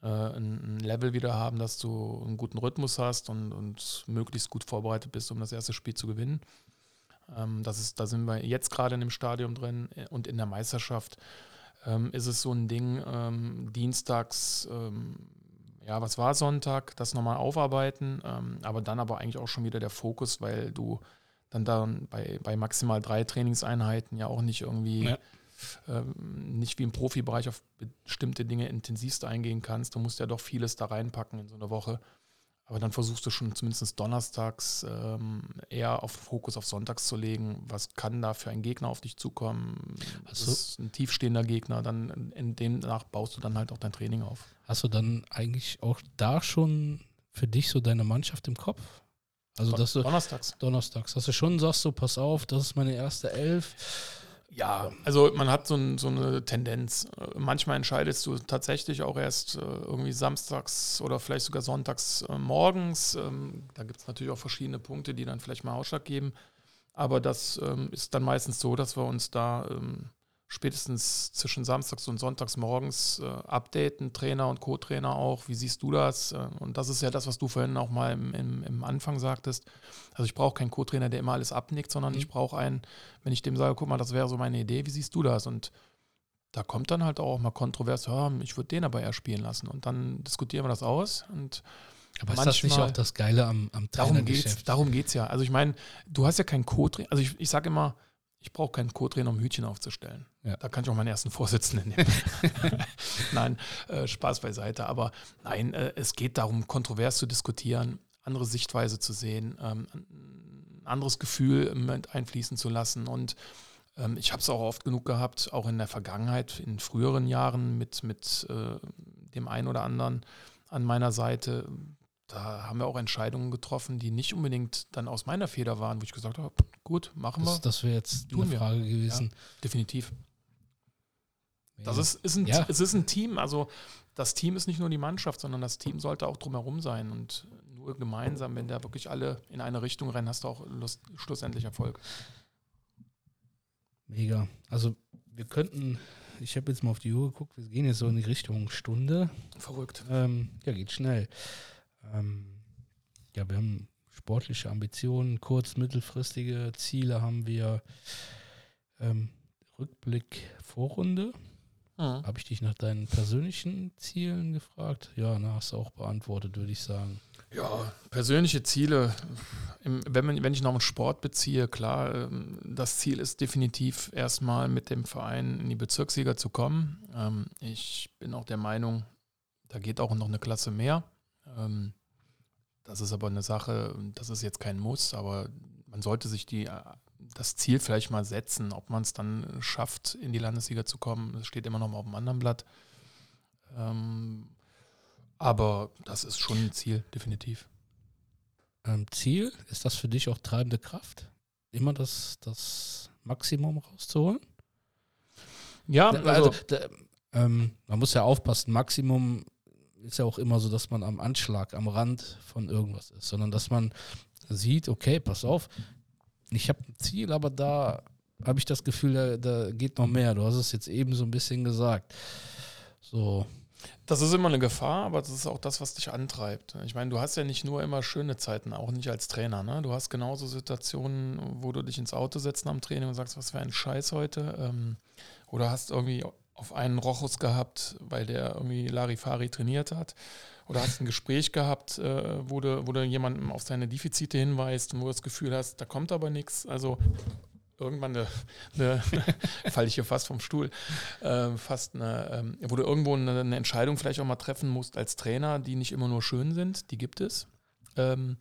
äh, ein, ein, Level wieder haben, dass du einen guten Rhythmus hast und, und möglichst gut vorbereitet bist, um das erste Spiel zu gewinnen. Ähm, das ist, da sind wir jetzt gerade in dem Stadium drin äh, und in der Meisterschaft ähm, ist es so ein Ding, ähm, dienstags, ähm, ja, was war Sonntag, das nochmal aufarbeiten, ähm, aber dann aber eigentlich auch schon wieder der Fokus, weil du dann, dann bei, bei maximal drei Trainingseinheiten ja auch nicht irgendwie ja. Ähm, nicht wie im Profibereich auf bestimmte Dinge intensivst eingehen kannst. Du musst ja doch vieles da reinpacken in so eine Woche. Aber dann versuchst du schon zumindest donnerstags ähm, eher auf Fokus auf Sonntags zu legen. Was kann da für ein Gegner auf dich zukommen? Das Hast du- ist ein tiefstehender Gegner. Dann in demnach baust du dann halt auch dein Training auf. Hast du dann eigentlich auch da schon für dich so deine Mannschaft im Kopf? Also, dass du Donnerstags. donnerstags, dass du schon sagst, so pass auf, das ist meine erste Elf. Ja, also man hat so, ein, so eine Tendenz. Manchmal entscheidest du tatsächlich auch erst äh, irgendwie samstags oder vielleicht sogar sonntags äh, morgens. Ähm, da gibt es natürlich auch verschiedene Punkte, die dann vielleicht mal Ausschlag geben. Aber das ähm, ist dann meistens so, dass wir uns da ähm, spätestens zwischen samstags und sonntags morgens äh, updaten, Trainer und Co-Trainer auch. Wie siehst du das? Äh, und das ist ja das, was du vorhin auch mal im, im, im Anfang sagtest. Also ich brauche keinen Co-Trainer, der immer alles abnickt, sondern Mhm. ich brauche einen, wenn ich dem sage, guck mal, das wäre so meine Idee, wie siehst du das? Und da kommt dann halt auch mal kontrovers, ja, ich würde den aber eher spielen lassen. Und dann diskutieren wir das aus. Und Aber ist das nicht Manchmal- auch das Geile am, am darum geht es Trainergeschäft? ja. Also ich meine, du hast ja keinen Co-Trainer. Also ich, ich sage immer, ich brauche keinen Co-Trainer, um Hütchen aufzustellen. Ja. Da kann ich auch meinen ersten Vorsitzenden nehmen. nein, äh, Spaß beiseite. Aber nein, äh, es geht darum, kontrovers zu diskutieren, andere Sichtweise zu sehen, ähm, ein anderes Gefühl mit einfließen zu lassen. Und ähm, ich habe es auch oft genug gehabt, auch in der Vergangenheit, in früheren Jahren mit, mit äh, dem einen oder anderen an meiner Seite. Da haben wir auch Entscheidungen getroffen, die nicht unbedingt dann aus meiner Feder waren, wo ich gesagt habe, gut, machen wir. Das, das wäre jetzt Tun eine wir. Frage gewesen. Definitiv. Das Ja. ist, ist ein, Ja. Es ist ein Team. Also das Team ist nicht nur die Mannschaft, sondern das Team sollte auch drumherum sein. Und nur gemeinsam, wenn da wirklich alle in eine Richtung rennen, hast du auch Lust, schlussendlich Erfolg. Mega. Also wir könnten, ich habe jetzt mal auf die Uhr geguckt, wir gehen jetzt so in die Richtung Stunde. Verrückt. Ähm, ja, geht schnell. Ähm, ja, wir haben sportliche Ambitionen, kurz-, mittelfristige Ziele haben wir. Ähm, Rückblick Vorrunde. Mhm. Habe ich dich nach deinen persönlichen Zielen gefragt? Ja, na, hast du auch beantwortet, würde ich sagen. Ja, persönliche Ziele. Im, wenn, man, wenn ich noch einen Sport beziehe, klar, ähm, das Ziel ist definitiv erstmal mit dem Verein in die Bezirksliga zu kommen. Ähm, ich bin auch der Meinung, da geht auch noch eine Klasse mehr. Ähm, das ist aber eine Sache, das ist jetzt kein Muss, aber man sollte sich die, äh, das Ziel vielleicht mal setzen, ob man es dann schafft, in die Landesliga zu kommen. Das steht immer noch mal auf dem anderen Blatt. Ähm, aber das ist schon ein Ziel, definitiv. Ähm, Ziel, ist das für dich auch treibende Kraft? Immer das, das Maximum rauszuholen? Ja, also, also, ähm, man muss ja aufpassen, Maximum ist ja auch immer so, dass man am Anschlag, am Rand von irgendwas ist, sondern dass man sieht, okay, pass auf, ich habe ein Ziel, aber da habe ich das Gefühl, da, da geht noch mehr. Du hast es jetzt eben so ein bisschen gesagt. So, das ist immer eine Gefahr, aber das ist auch das, was dich antreibt. Ich meine, du hast ja nicht nur immer schöne Zeiten, auch nicht als Trainer. Ne? Du hast genauso Situationen, wo du dich ins Auto setzt am Training und sagst, was für ein Scheiß heute. Ähm, oder hast irgendwie auf einen Rochus gehabt, weil der irgendwie Larifari trainiert hat. Oder hast ein Gespräch gehabt, äh, wo, du, wo du jemandem auf seine Defizite hinweist und wo du das Gefühl hast, da kommt aber nichts. Also irgendwann eine, eine falle ich hier fast vom Stuhl, äh, fast eine, ähm, wo du irgendwo eine, eine Entscheidung vielleicht auch mal treffen musst als Trainer, die nicht immer nur schön sind, die gibt es. Ähm,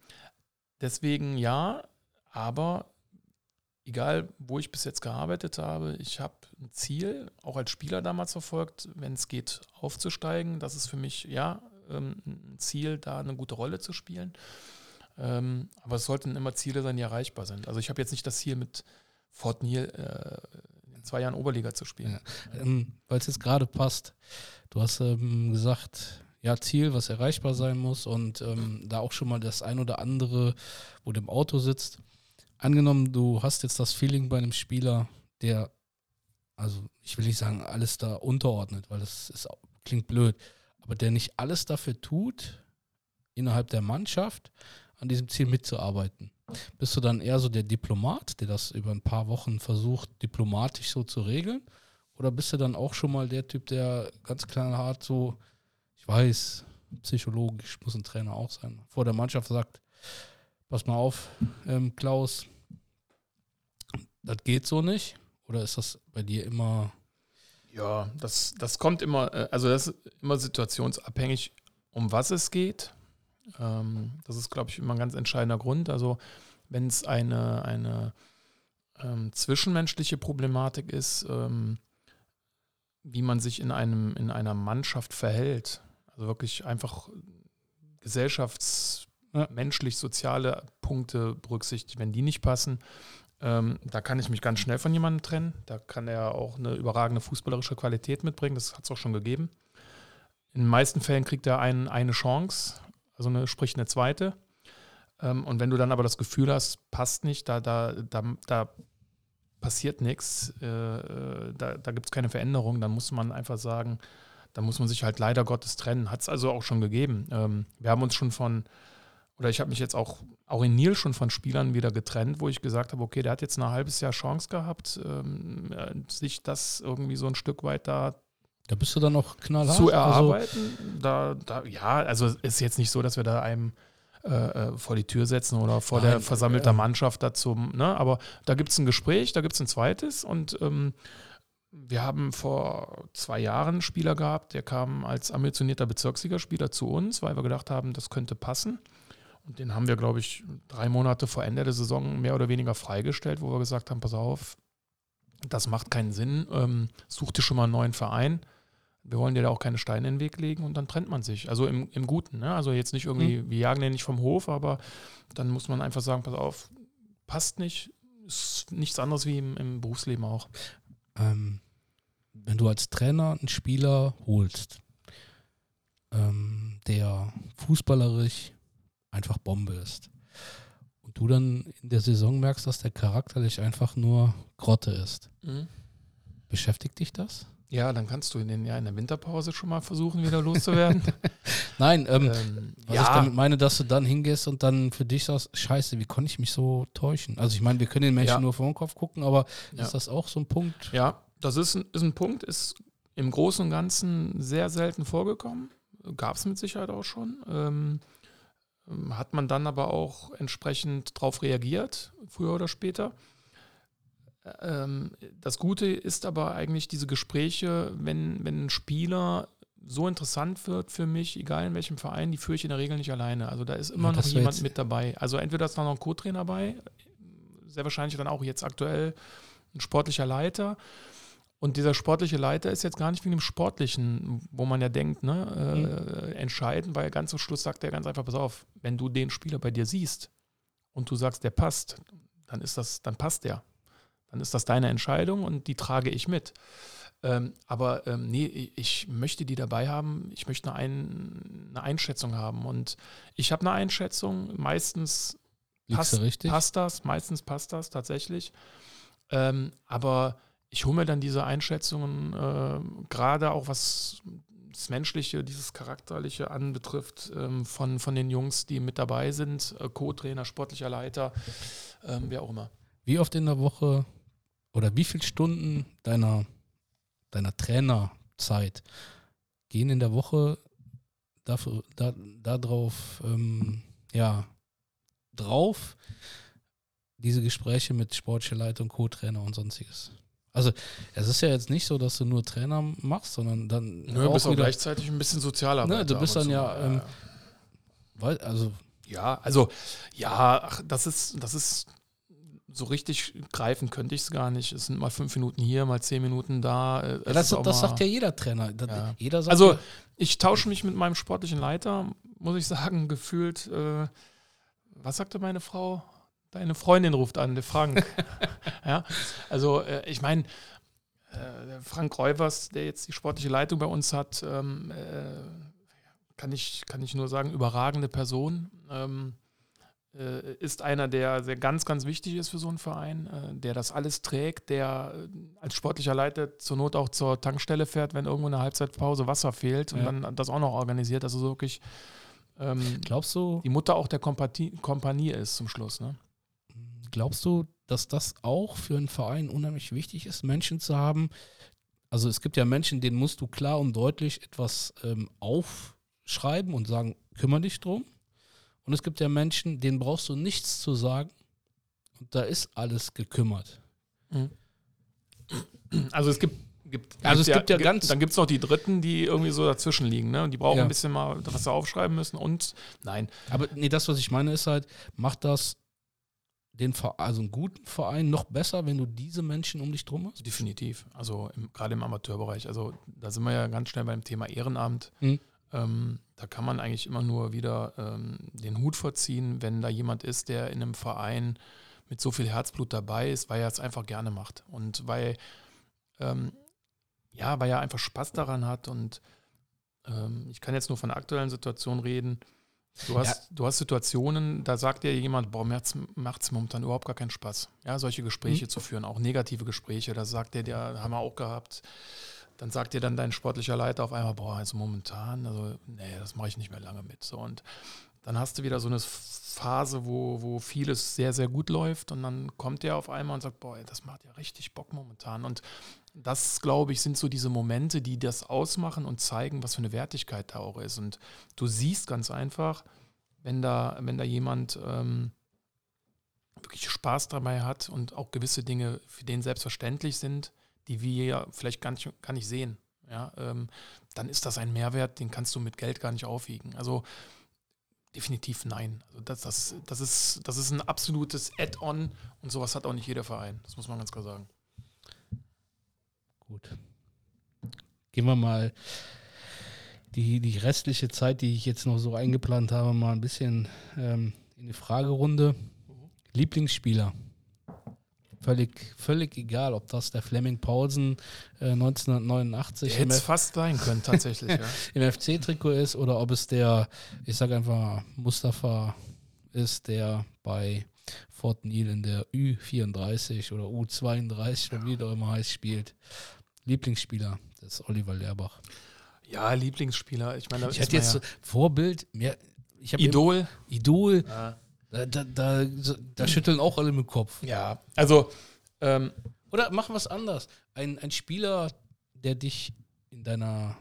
deswegen ja, aber egal, wo ich bis jetzt gearbeitet habe, ich habe ein Ziel, auch als Spieler damals verfolgt, wenn es geht, aufzusteigen. Das ist für mich, ja, ähm, ein Ziel, da eine gute Rolle zu spielen. Ähm, aber es sollten immer Ziele sein, die erreichbar sind. Also ich habe jetzt nicht das Ziel mit Fort Neal äh, in zwei Jahren Oberliga zu spielen. ähm, weil es jetzt gerade passt. Du hast gesagt, ja, Ziel, was erreichbar sein muss und da auch schon mal das ein oder andere, wo du im Auto sitzt. Angenommen, du hast jetzt das Feeling bei einem Spieler, der, also ich will nicht sagen, alles da unterordnet, weil das ist, klingt blöd, aber der nicht alles dafür tut, innerhalb der Mannschaft an diesem Ziel mitzuarbeiten. Bist du dann eher so der Diplomat, der das über ein paar Wochen versucht, diplomatisch so zu regeln? Oder bist du dann auch schon mal der Typ, der ganz knallhart so, ich weiß, psychologisch muss ein Trainer auch sein, vor der Mannschaft sagt, pass mal auf, ähm, Klaus, das geht so nicht? Oder ist das bei dir immer, Ja, das, das kommt immer, äh, also das ist immer situationsabhängig, um was es geht. Ähm, das ist, glaube ich, immer ein ganz entscheidender Grund. Also wenn es eine, eine ähm, zwischenmenschliche Problematik ist, ähm, wie man sich in, einem, in einer Mannschaft verhält, also wirklich einfach gesellschaftsmenschlich soziale Punkte berücksichtigt, wenn die nicht passen, ähm, da kann ich mich ganz schnell von jemandem trennen. Da kann er auch eine überragende fußballerische Qualität mitbringen. Das hat es auch schon gegeben. In den meisten Fällen kriegt er ein, eine Chance, also eine, sprich eine zweite. Ähm, und wenn du dann aber das Gefühl hast, passt nicht, da, da, da, da passiert nichts, äh, äh da, da gibt es keine Veränderung, dann muss man einfach sagen, da muss man sich halt leider Gottes trennen. Hat es also auch schon gegeben. Ähm, wir haben uns schon von, oder ich habe mich jetzt auch, auch in Nil schon von Spielern wieder getrennt, wo ich gesagt habe, okay, der hat jetzt ein halbes Jahr Chance gehabt, ähm, äh, sich das irgendwie so ein Stück weit da da bist du dann noch knallhart. Zu also erarbeiten, also, da, da, ja, also ist jetzt nicht so, dass wir da einem äh, äh vor die Tür setzen oder vor Nein, der versammelter äh, Mannschaft dazu, ne? aber da gibt es ein Gespräch, da gibt es ein zweites und ähm, wir haben vor zwei Jahren einen Spieler gehabt, der kam als ambitionierter Bezirksligaspieler zu uns, weil wir gedacht haben, das könnte passen. Und den haben wir, glaube ich, drei Monate vor Ende der Saison mehr oder weniger freigestellt, wo wir gesagt haben, pass auf, das macht keinen Sinn, ähm, such dir schon mal einen neuen Verein wir wollen dir da auch keine Steine in den Weg legen und dann trennt man sich. Also im, im Guten. Ne? Also jetzt nicht irgendwie, mhm. wir jagen den nicht vom Hof, aber dann muss man einfach sagen, pass auf, passt nicht, ist nichts anderes wie im, im Berufsleben auch. Ähm, wenn du als Trainer einen Spieler holst, ähm, der fußballerisch einfach Bombe ist, und du dann in der Saison merkst, dass der charakterlich einfach nur Grotte ist, mhm. beschäftigt dich das? Ja, dann kannst du in, den, ja, in der Winterpause schon mal versuchen, wieder loszuwerden. Nein, ähm, ähm, was ja. ich damit meine, dass du dann hingehst und dann für dich sagst, scheiße, wie konnte ich mich so täuschen? Also ich meine, wir können den Menschen ja. nur vor den Kopf gucken, aber ja. ist das auch so ein Punkt? Ja, das ist ein, ist ein Punkt, ist im Großen und Ganzen sehr selten vorgekommen. Gab es mit Sicherheit auch schon. Ähm, hat man dann aber auch entsprechend darauf reagiert, früher oder später. Ähm, das Gute ist aber eigentlich diese Gespräche, wenn, wenn ein Spieler so interessant wird für mich, egal in welchem Verein, die führe ich in der Regel nicht alleine. Also da ist immer ja, noch jemand mit dabei. Also entweder ist da noch ein Co-Trainer bei, sehr wahrscheinlich dann auch jetzt aktuell ein sportlicher Leiter. Und dieser sportliche Leiter ist jetzt gar nicht wegen dem Sportlichen, wo man ja denkt, ne, äh, mhm. entscheidend, weil ganz zum Schluss sagt er ganz einfach, pass auf, wenn du den Spieler bei dir siehst und du sagst, der passt, dann ist das, dann passt der dann ist das deine Entscheidung und die trage ich mit. Ähm, aber ähm, nee, ich möchte die dabei haben, ich möchte eine, Ein eine Einschätzung haben. Und ich habe eine Einschätzung, meistens passt, passt, das, meistens passt das tatsächlich. Ähm, aber ich hole mir dann diese Einschätzungen, äh, gerade auch was das Menschliche, dieses Charakterliche anbetrifft, ähm, von, von den Jungs, die mit dabei sind, äh, Co-Trainer, sportlicher Leiter, ähm, wer auch immer. Wie oft in der Woche oder wie viele Stunden deiner, deiner Trainerzeit gehen in der Woche dafür, da, darauf, ähm, ja, drauf, diese Gespräche mit sportlicher Leitung, Co-Trainer und sonstiges? Also es ist ja jetzt nicht so, dass du nur Trainer machst, sondern dann. Nö, du bist auch gleichzeitig ein bisschen Sozialarbeiter. Ne, du bist dann ja, ähm, weil, also. Ja, also ja, ach, das ist, das ist so richtig greifen könnte ich es gar nicht. Es sind mal fünf Minuten hier, mal zehn Minuten da. Ja, das, das sagt ja jeder Trainer. Ja. Jeder also ja, ich tausche mich mit meinem sportlichen Leiter, muss ich sagen, gefühlt. Äh, was sagte meine Frau? Deine Freundin ruft an, der Frank. ja, also äh, ich meine, äh, Frank Reuvers, der jetzt die sportliche Leitung bei uns hat, ähm, äh, kann, ich, kann ich nur sagen, überragende Person. Ähm, äh, ist einer, der sehr ganz, ganz wichtig ist für so einen Verein, äh, der das alles trägt, der äh, als sportlicher Leiter zur Not auch zur Tankstelle fährt, wenn irgendwo eine Halbzeitpause Wasser fehlt und ja. dann das auch noch organisiert. Also so wirklich ähm, Glaubst du, die Mutter auch der Kompanie, Kompanie ist zum Schluss. Ne? Glaubst du, dass das auch für einen Verein unheimlich wichtig ist, Menschen zu haben? Also es gibt ja Menschen, denen musst du klar und deutlich etwas ähm, aufschreiben und sagen, kümmere dich drum. Und es gibt ja Menschen, denen brauchst du nichts zu sagen und da ist alles gekümmert. Mhm. Also es gibt, Gibt, Also es gibt's gibt ja ganz- Dann gibt es noch die Dritten, die irgendwie so dazwischen liegen. Ne? Und die brauchen Ja. ein bisschen mal, was sie aufschreiben müssen. Und nein, Aber nee, das, was ich meine, ist halt, macht das den also einen guten Verein noch besser, wenn du diese Menschen um dich drum hast? definitiv. Also im, gerade im Amateurbereich. Also da sind wir ja ganz schnell beim Thema Ehrenamt. Mhm. Ähm, da kann man eigentlich immer nur wieder ähm, den Hut vorziehen, wenn da jemand ist, der in einem Verein mit so viel Herzblut dabei ist, weil er es einfach gerne macht. Und weil, ähm, ja, weil er einfach Spaß daran hat. Und ähm, ich kann jetzt nur von der aktuellen Situation reden. Du hast, du hast Situationen, da sagt dir jemand, boah, mir macht es momentan überhaupt gar keinen Spaß, ja, solche Gespräche Mhm. zu führen, auch negative Gespräche. Da sagt der, der haben wir auch gehabt. Dann sagt dir dann dein sportlicher Leiter auf einmal, boah, also momentan, also nee, das mache ich nicht mehr lange mit. So und dann hast du wieder so eine Phase, wo, wo vieles sehr, sehr gut läuft und dann kommt der auf einmal und sagt, boah, das macht ja richtig Bock momentan. Und das, glaube ich, sind so diese Momente, die das ausmachen und zeigen, was für eine Wertigkeit da auch ist. Und du siehst ganz einfach, wenn da, wenn da jemand ähm, wirklich Spaß dabei hat und auch gewisse Dinge für den selbstverständlich sind, die wir ja vielleicht gar nicht, gar nicht sehen, ja, ähm, dann ist das ein Mehrwert, den kannst du mit Geld gar nicht aufwiegen. Also definitiv nein. Also das, das, das, ist, das ist ein absolutes Add-on und sowas hat auch nicht jeder Verein. Das muss man ganz klar sagen. Gut. Gehen wir mal die, die restliche Zeit, die ich jetzt noch so eingeplant habe, mal ein bisschen ähm, in die Fragerunde. Lieblingsspieler. Völlig, völlig egal, ob das der Fleming Paulsen äh, 1989 Der hätte im, es F- fast sein können, tatsächlich. ja. im FC-Trikot ist oder ob es der, ich sage einfach Mustafa ist, der bei Fort Neal in der U34 oder U32 oder wie der immer heißt spielt. Lieblingsspieler, das ist Oliver Lehrbach. Ja, Lieblingsspieler. Ich meine, Ich hätte jetzt ja Vorbild, mehr, ich habe Idol. Idol, Ja. da, da, da, da schütteln auch alle mit dem Kopf. ja, also ähm, Oder machen wir es anders. Ein, ein Spieler, der dich in deiner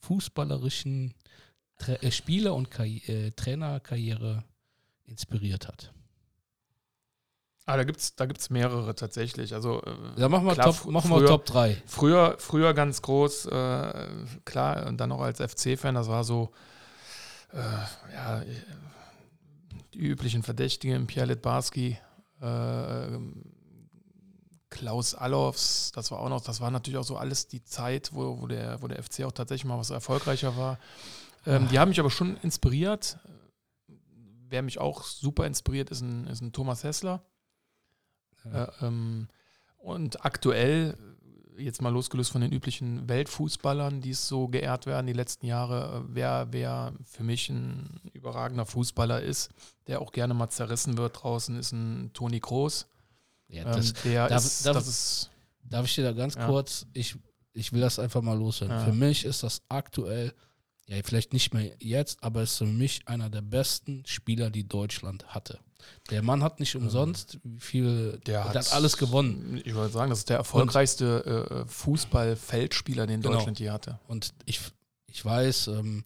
fußballerischen Tra äh, Spieler- und Karri äh, Trainerkarriere inspiriert hat. Ah, da gibt es da gibt's mehrere tatsächlich. Also äh, Da machen wir, Klar, Top, machen wir früher- Top 3. Früher, früher ganz groß, äh, klar, und dann auch als FC-Fan, das war so, äh, ja, die üblichen Verdächtigen, Pierre Litbarski, äh, Klaus Allofs, das war auch noch, das war natürlich auch so alles die Zeit, wo, wo, der, wo der FC auch tatsächlich mal was erfolgreicher war. Ähm, die haben mich aber schon inspiriert. Wer mich auch super inspiriert, ist ein, ist ein Thomas Hessler. Ja. Äh, ähm, und aktuell, jetzt mal losgelöst von den üblichen Weltfußballern, die es so geehrt werden die letzten Jahre, äh, wer, wer für mich ein überragender Fußballer ist, der auch gerne mal zerrissen wird draußen, ist ein Toni Kroos. Ja, Ähm, das, der darf- ist, darf- das ist, darf ich dir da ganz Ja. kurz, ich, ich will das einfach mal loswerden. Ja. Für mich ist das aktuell, ja, vielleicht nicht mehr jetzt, aber ist für mich einer der besten Spieler, die Deutschland hatte. Der Mann hat nicht umsonst, viel, der der hat alles gewonnen. Ich würde sagen, das ist der erfolgreichste äh, Fußball-Feldspieler, den Genau. Deutschland je hatte. Und ich, ich weiß, ähm,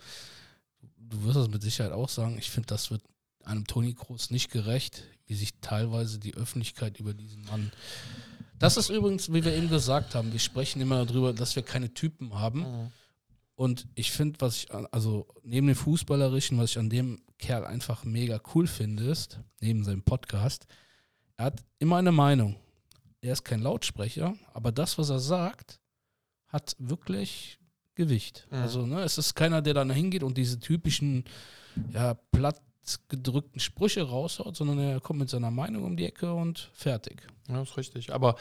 du wirst das mit Sicherheit auch sagen, ich finde, das wird einem Toni Kroos nicht gerecht, wie sich teilweise die Öffentlichkeit über diesen Mann. Das ist übrigens, wie wir eben gesagt haben, wir sprechen immer darüber, dass wir keine Typen haben. Und ich finde, was ich, also neben dem Fußballerischen, was ich an dem Kerl einfach mega cool finde, ist, neben seinem Podcast, er hat immer eine Meinung. Er ist kein Lautsprecher, aber das, was er sagt, hat wirklich Gewicht. Mhm. Also, ne, es ist keiner, der dann hingeht und diese typischen, ja, platt gedrückten Sprüche raushaut, sondern er kommt mit seiner Meinung um die Ecke und fertig. Ja, ist richtig. Aber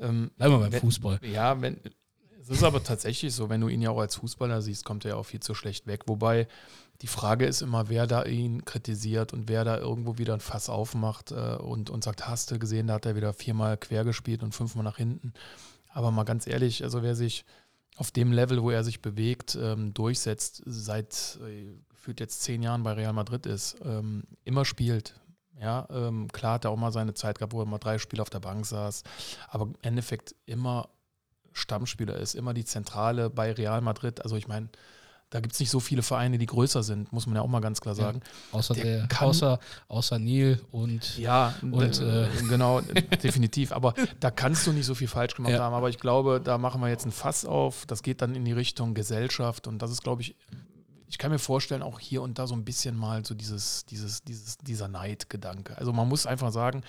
ähm, Bleiben wir beim Wenn- Fußball. Ja, wenn, es ist aber tatsächlich so, wenn du ihn ja auch als Fußballer siehst, kommt er ja auch viel zu schlecht weg. Wobei die Frage ist immer, wer da ihn kritisiert und wer da irgendwo wieder ein Fass aufmacht äh, und, und sagt, hast du gesehen, da hat er wieder viermal quer gespielt und fünfmal nach hinten. Aber mal ganz ehrlich, also wer sich auf dem Level, wo er sich bewegt, ähm, durchsetzt, seit äh, gefühlt jetzt zehn Jahren bei Real Madrid ist, ähm, immer spielt. Ja, ähm, klar hat er auch mal seine Zeit gehabt, wo er mal drei Spiele auf der Bank saß, aber im Endeffekt immer Stammspieler ist, immer die Zentrale bei Real Madrid. Also ich meine, da gibt es nicht so viele Vereine, die größer sind, muss man ja auch mal ganz klar sagen. Ja, außer, Der der, kann- außer, außer Neil und Ja, Und, äh, genau, definitiv. Aber da kannst du nicht so viel falsch gemacht Ja. haben. Aber ich glaube, da machen wir jetzt ein Fass auf. Das geht dann in die Richtung Gesellschaft. Und das ist, glaube ich, ich kann mir vorstellen, auch hier und da so ein bisschen mal so dieses, dieses, dieses, dieser Neidgedanke. Also man muss einfach sagen,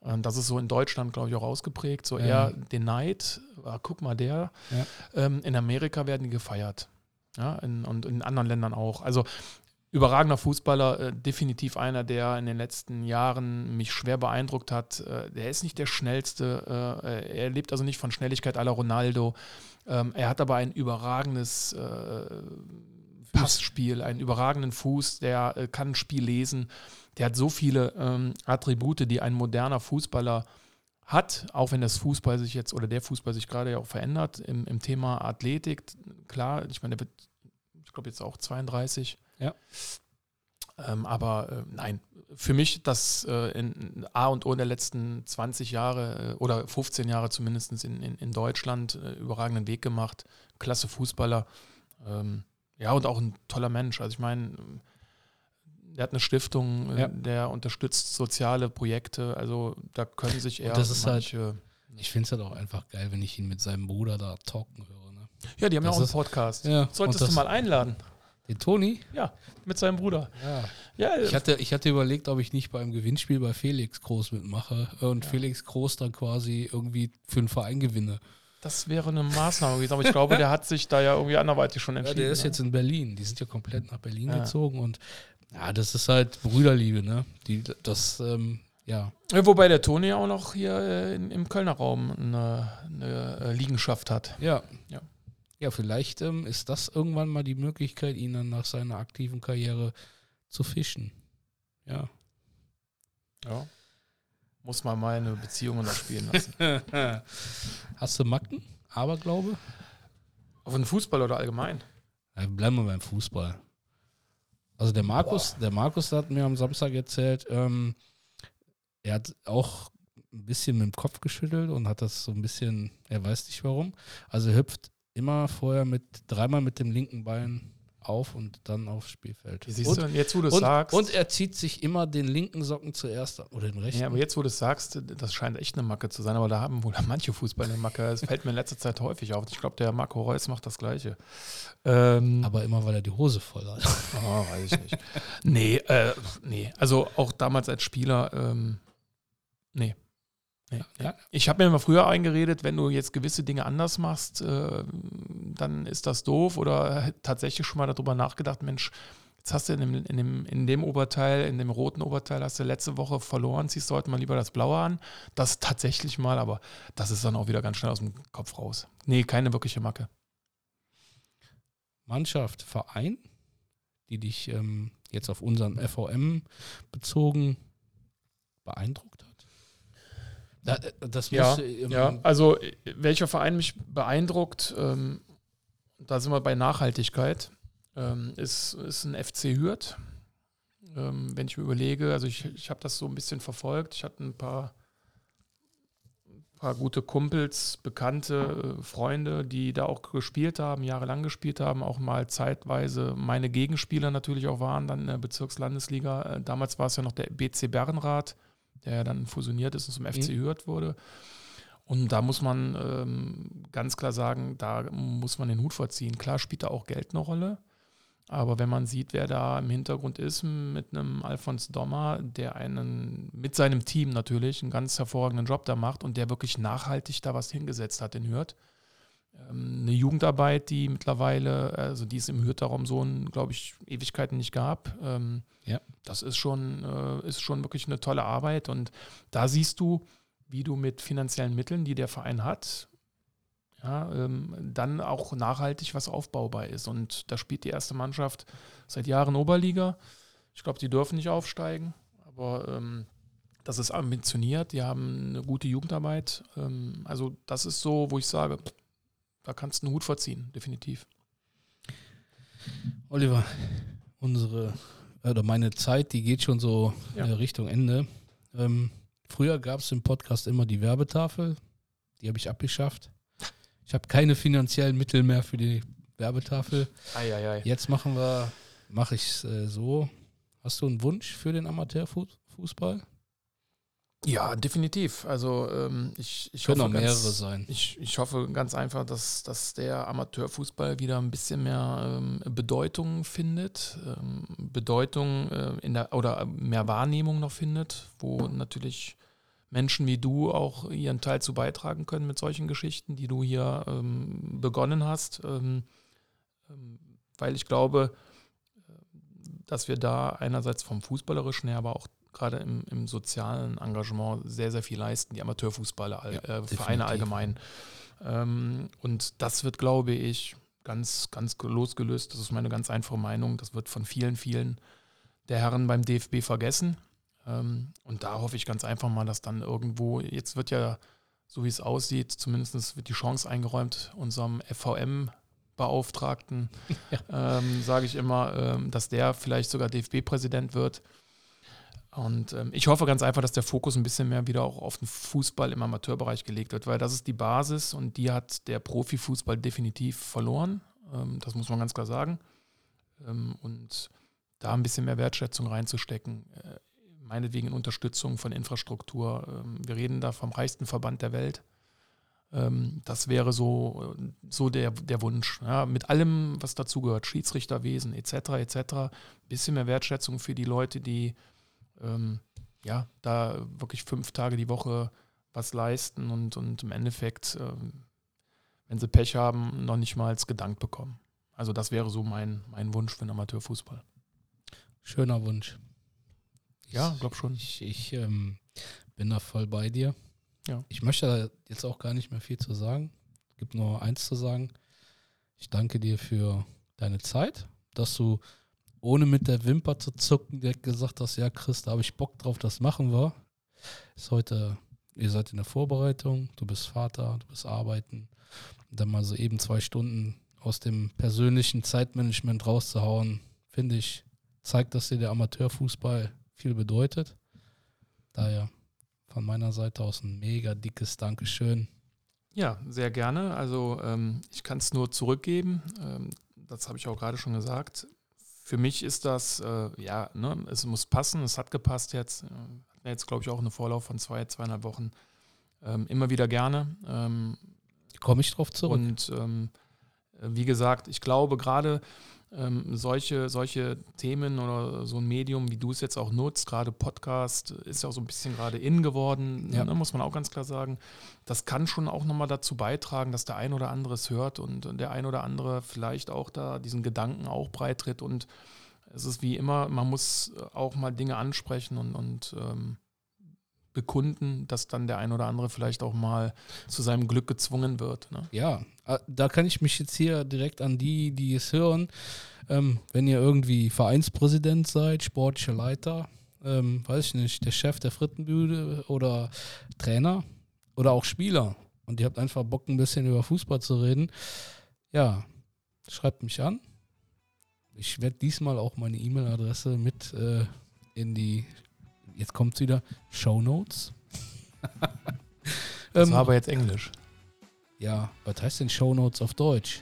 das ist so in Deutschland, glaube ich, auch ausgeprägt. So eher den Neid, ah, guck mal der. Ähm, in Amerika werden die gefeiert. Ja, in, und in anderen Ländern auch. Also überragender Fußballer, äh, definitiv einer, der in den letzten Jahren mich schwer beeindruckt hat. Äh, der ist nicht der schnellste, äh, er lebt also nicht von Schnelligkeit la Ronaldo. Ähm, er hat aber ein überragendes äh, Passspiel, einen überragenden Fuß, der äh, kann ein Spiel lesen. Der hat so viele ähm, Attribute, die ein moderner Fußballer hat, auch wenn das Fußball sich jetzt oder der Fußball sich gerade ja auch verändert im, im Thema Athletik. Klar, ich meine, der wird, ich glaube, jetzt auch 32. Ja. Ähm, aber äh, nein, für mich das äh, in A und O der letzten 20 Jahre äh, oder 15 Jahre zumindest in, in, in Deutschland äh, überragenden Weg gemacht. Klasse Fußballer. Ähm, ja, und auch ein toller Mensch. Also ich meine, der hat eine Stiftung, äh, Ja. der unterstützt soziale Projekte. Also da können sich eher das ist halt- manche. ich finde es halt auch einfach geil, wenn ich ihn mit seinem Bruder da talken höre. Ne? ja, die haben ja das auch einen Podcast. Ja, Solltest und du das- mal einladen. Den Toni? Ja, mit seinem Bruder. Ja. Ja, Ich hatte, ich hatte überlegt, ob ich nicht beim Gewinnspiel bei Felix Groß mitmache und Felix Groß dann quasi irgendwie für einen Verein gewinne. Das wäre eine Maßnahme gewesen. Aber ich glaube, der hat sich da ja irgendwie anderweitig schon Ja, entschieden. der ist ne? jetzt in Berlin. Die sind ja komplett nach Berlin Ja. gezogen und ja, das ist halt Brüderliebe, ne? Die, das, ähm, ja. Ja, Wobei der Toni auch noch hier äh, in, im Kölner Raum eine, eine äh, Liegenschaft hat. Ja. Ja. Ja, vielleicht ähm, ist das irgendwann mal die Möglichkeit, ihn dann nach seiner aktiven Karriere zu fischen. Ja. Ja. Muss man meine Beziehungen da spielen lassen. Hast du Macken? Aberglaube? Auf den Fußball oder allgemein? Ja, bleiben wir beim Fußball. Also der Markus, der Markus hat mir am Samstag erzählt, ähm, er hat auch ein bisschen mit dem Kopf geschüttelt und hat das so ein bisschen, er weiß nicht warum. Also er hüpft immer vorher mit dreimal mit dem linken Bein auf und dann aufs Spielfeld. Siehst und, du, jetzt wo du und, sagst. und er zieht sich immer den linken Socken zuerst oder den rechten. ja, aber jetzt, wo du es sagst, das scheint echt eine Macke zu sein, aber da haben wohl manche Fußballer eine Macke. Das fällt mir in letzter Zeit häufig auf. Ich glaube, der Marco Reus macht das Gleiche. Ähm, aber immer, weil er die Hose voll hat. Oh, weiß ich nicht. nee, äh, nee. Also auch damals als Spieler, ähm, nee. Nee. Ja. Ich habe mir immer früher eingeredet, wenn du jetzt gewisse Dinge anders machst, äh, dann ist das doof oder tatsächlich schon mal darüber nachgedacht, Mensch, jetzt hast du in dem, in, dem, in dem Oberteil, in dem roten Oberteil hast du letzte Woche verloren, ziehst du heute mal lieber das Blaue an. Das tatsächlich mal, aber das ist dann auch wieder ganz schnell aus dem Kopf raus. Nee, keine wirkliche Macke. Mannschaft, Verein, die dich ähm, jetzt auf unseren FOM bezogen beeindruckt das Ja, ähm, Ja, also äh, welcher Verein mich beeindruckt, ähm, da sind wir bei Nachhaltigkeit, ähm, ist, ist ein FC Hürth. Ähm, wenn ich mir überlege, also ich, ich habe das so ein bisschen verfolgt, ich hatte ein paar, paar gute Kumpels, Bekannte, äh, Freunde, die da auch gespielt haben, jahrelang gespielt haben, auch mal zeitweise meine Gegenspieler natürlich auch waren, dann in der Bezirkslandesliga. Äh, damals war es ja noch der BC Bernrath, der ja dann fusioniert ist und zum FC Hürth wurde. Und da muss man ähm, ganz klar sagen, da muss man den Hut vorziehen. Klar spielt da auch Geld eine Rolle. Aber wenn man sieht, wer da im Hintergrund ist, mit einem Alfons Dommer, der einen, mit seinem Team natürlich, einen ganz hervorragenden Job da macht und der wirklich nachhaltig da was hingesetzt hat in Hürth. Ähm, eine Jugendarbeit, die mittlerweile, also die es im Hürther Raum so, glaube ich, Ewigkeiten nicht gab. Ähm, Ja. Das ist schon, äh, ist schon wirklich eine tolle Arbeit. Und da siehst du, wie du mit finanziellen Mitteln, die der Verein hat, ja, ähm, dann auch nachhaltig was aufbaubar ist. Und da spielt die erste Mannschaft seit Jahren Oberliga. Ich glaube, die dürfen nicht aufsteigen, aber ähm, das ist ambitioniert. Die haben eine gute Jugendarbeit. Ähm, also das ist so, wo ich sage, pff, da kannst du einen Hut vorziehen, definitiv. Oliver, unsere oder meine Zeit, die geht schon so Ja. äh, Richtung Ende. Ähm, früher gab es im Podcast immer die Werbetafel, die habe ich abgeschafft. Ich habe keine finanziellen Mittel mehr für die Werbetafel. Ei, ei, ei. Jetzt machen wir, mache ich es äh, so. Hast du einen Wunsch für den Amateurfußball? Ja, definitiv. Also ähm, ich, ich Können hoffe auch mehrere ganz, sein. Ich, ich hoffe ganz einfach, dass, dass der Amateurfußball wieder ein bisschen mehr ähm, Bedeutung findet, ähm, Bedeutung äh, in der oder mehr Wahrnehmung noch findet, wo natürlich Menschen wie du auch ihren Teil zu beitragen können mit solchen Geschichten, die du hier ähm, begonnen hast. Ähm, ähm, weil ich glaube, äh, dass wir da einerseits vom Fußballerischen her, aber auch gerade im, im sozialen Engagement sehr, sehr viel leisten, die Amateurfußballer, all- Ja, äh, Vereine allgemein. Ähm, und das wird, glaube ich, ganz, ganz losgelöst, das ist meine ganz einfache Meinung, das wird von vielen, vielen der Herren beim DFB vergessen. Ähm, und da hoffe ich ganz einfach mal, dass dann irgendwo, jetzt wird ja, so wie es aussieht, zumindest wird die Chance eingeräumt, unserem FVM-Beauftragten, ähm, sage ich immer, ähm, dass der vielleicht sogar DFB-Präsident wird. Und ähm, ich hoffe ganz einfach, dass der Fokus ein bisschen mehr wieder auch auf den Fußball im Amateurbereich gelegt wird, weil das ist die Basis und die hat der Profifußball definitiv verloren. Ähm, das muss man ganz klar sagen. Ähm, und da ein bisschen mehr Wertschätzung reinzustecken, äh, meinetwegen in Unterstützung von Infrastruktur. Ähm, wir reden da vom reichsten Verband der Welt. Ähm, das wäre so, äh, so der, der Wunsch. Ja, mit allem, was dazugehört, Schiedsrichterwesen etc. etc. Ein bisschen mehr Wertschätzung für die Leute, die ähm, ja, da wirklich fünf Tage die Woche was leisten und, und im Endeffekt, ähm, wenn sie Pech haben, noch nicht mal als gedankt bekommen. Also das wäre so mein, mein Wunsch für den Amateurfußball. Schöner Wunsch. Ja, glaub schon. Ich, ich ähm, bin da voll bei dir. Ja. Ich möchte da jetzt auch gar nicht mehr viel zu sagen. Es gibt nur eins zu sagen. Ich danke dir für deine Zeit, dass du ohne mit der Wimper zu zucken direkt gesagt hast, ja Chris, da habe ich Bock drauf, das machen wir. Ist heute, ihr seid in der Vorbereitung, du bist Vater, du bist arbeiten. Und dann mal so eben zwei Stunden aus dem persönlichen Zeitmanagement rauszuhauen, finde ich, zeigt, dass dir der Amateurfußball viel bedeutet. Daher von meiner Seite aus ein mega dickes Dankeschön. Ja, sehr gerne. Also ähm, ich kann es nur zurückgeben. Ähm, das habe ich auch gerade schon gesagt. Für mich ist das, äh, ja, ne, es muss passen, es hat gepasst jetzt. Äh, Hatten jetzt, glaube ich, auch eine Vorlauf von zwei, zweieinhalb Wochen. Ähm, immer wieder gerne. Ähm, Komme ich drauf zurück. Und ähm, äh, wie gesagt, ich glaube gerade ähm, solche, solche Themen oder so ein Medium, wie du es jetzt auch nutzt, gerade Podcast, ist ja auch so ein bisschen gerade in geworden, Ja. ne, muss man auch ganz klar sagen. Das kann schon auch nochmal dazu beitragen, dass der ein oder andere es hört und der ein oder andere vielleicht auch da diesen Gedanken auch breitritt. Und es ist wie immer, man muss auch mal Dinge ansprechen und, und ähm, bekunden, dass dann der ein oder andere vielleicht auch mal zu seinem Glück gezwungen wird. Ne? Ja, äh, da kann ich mich jetzt hier direkt an die, die es hören. Ähm, wenn ihr irgendwie Vereinspräsident seid, sportlicher Leiter, ähm, weiß ich nicht, der Chef der Frittenbüde oder Trainer oder auch Spieler und ihr habt einfach Bock, ein bisschen über Fußball zu reden, ja, schreibt mich an. Ich werde diesmal auch meine E-Mail-Adresse mit äh, in die, jetzt kommt es wieder, Show Notes. Das war aber jetzt Englisch. ja, was heißt denn Show Notes auf Deutsch?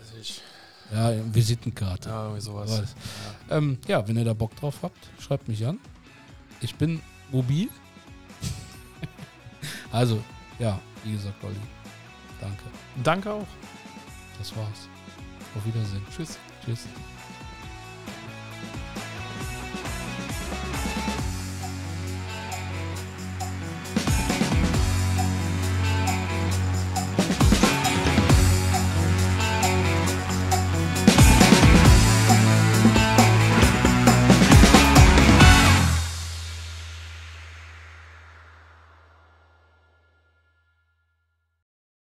Also ich, Ja, Visitenkarte. ja, irgendwie sowas. Was? Ähm, ja, wenn ihr da Bock drauf habt, schreibt mich an. Ich bin mobil. also, ja, wie gesagt, Olli, danke. Danke auch. Das war's. Auf Wiedersehen. Tschüss. Tschüss.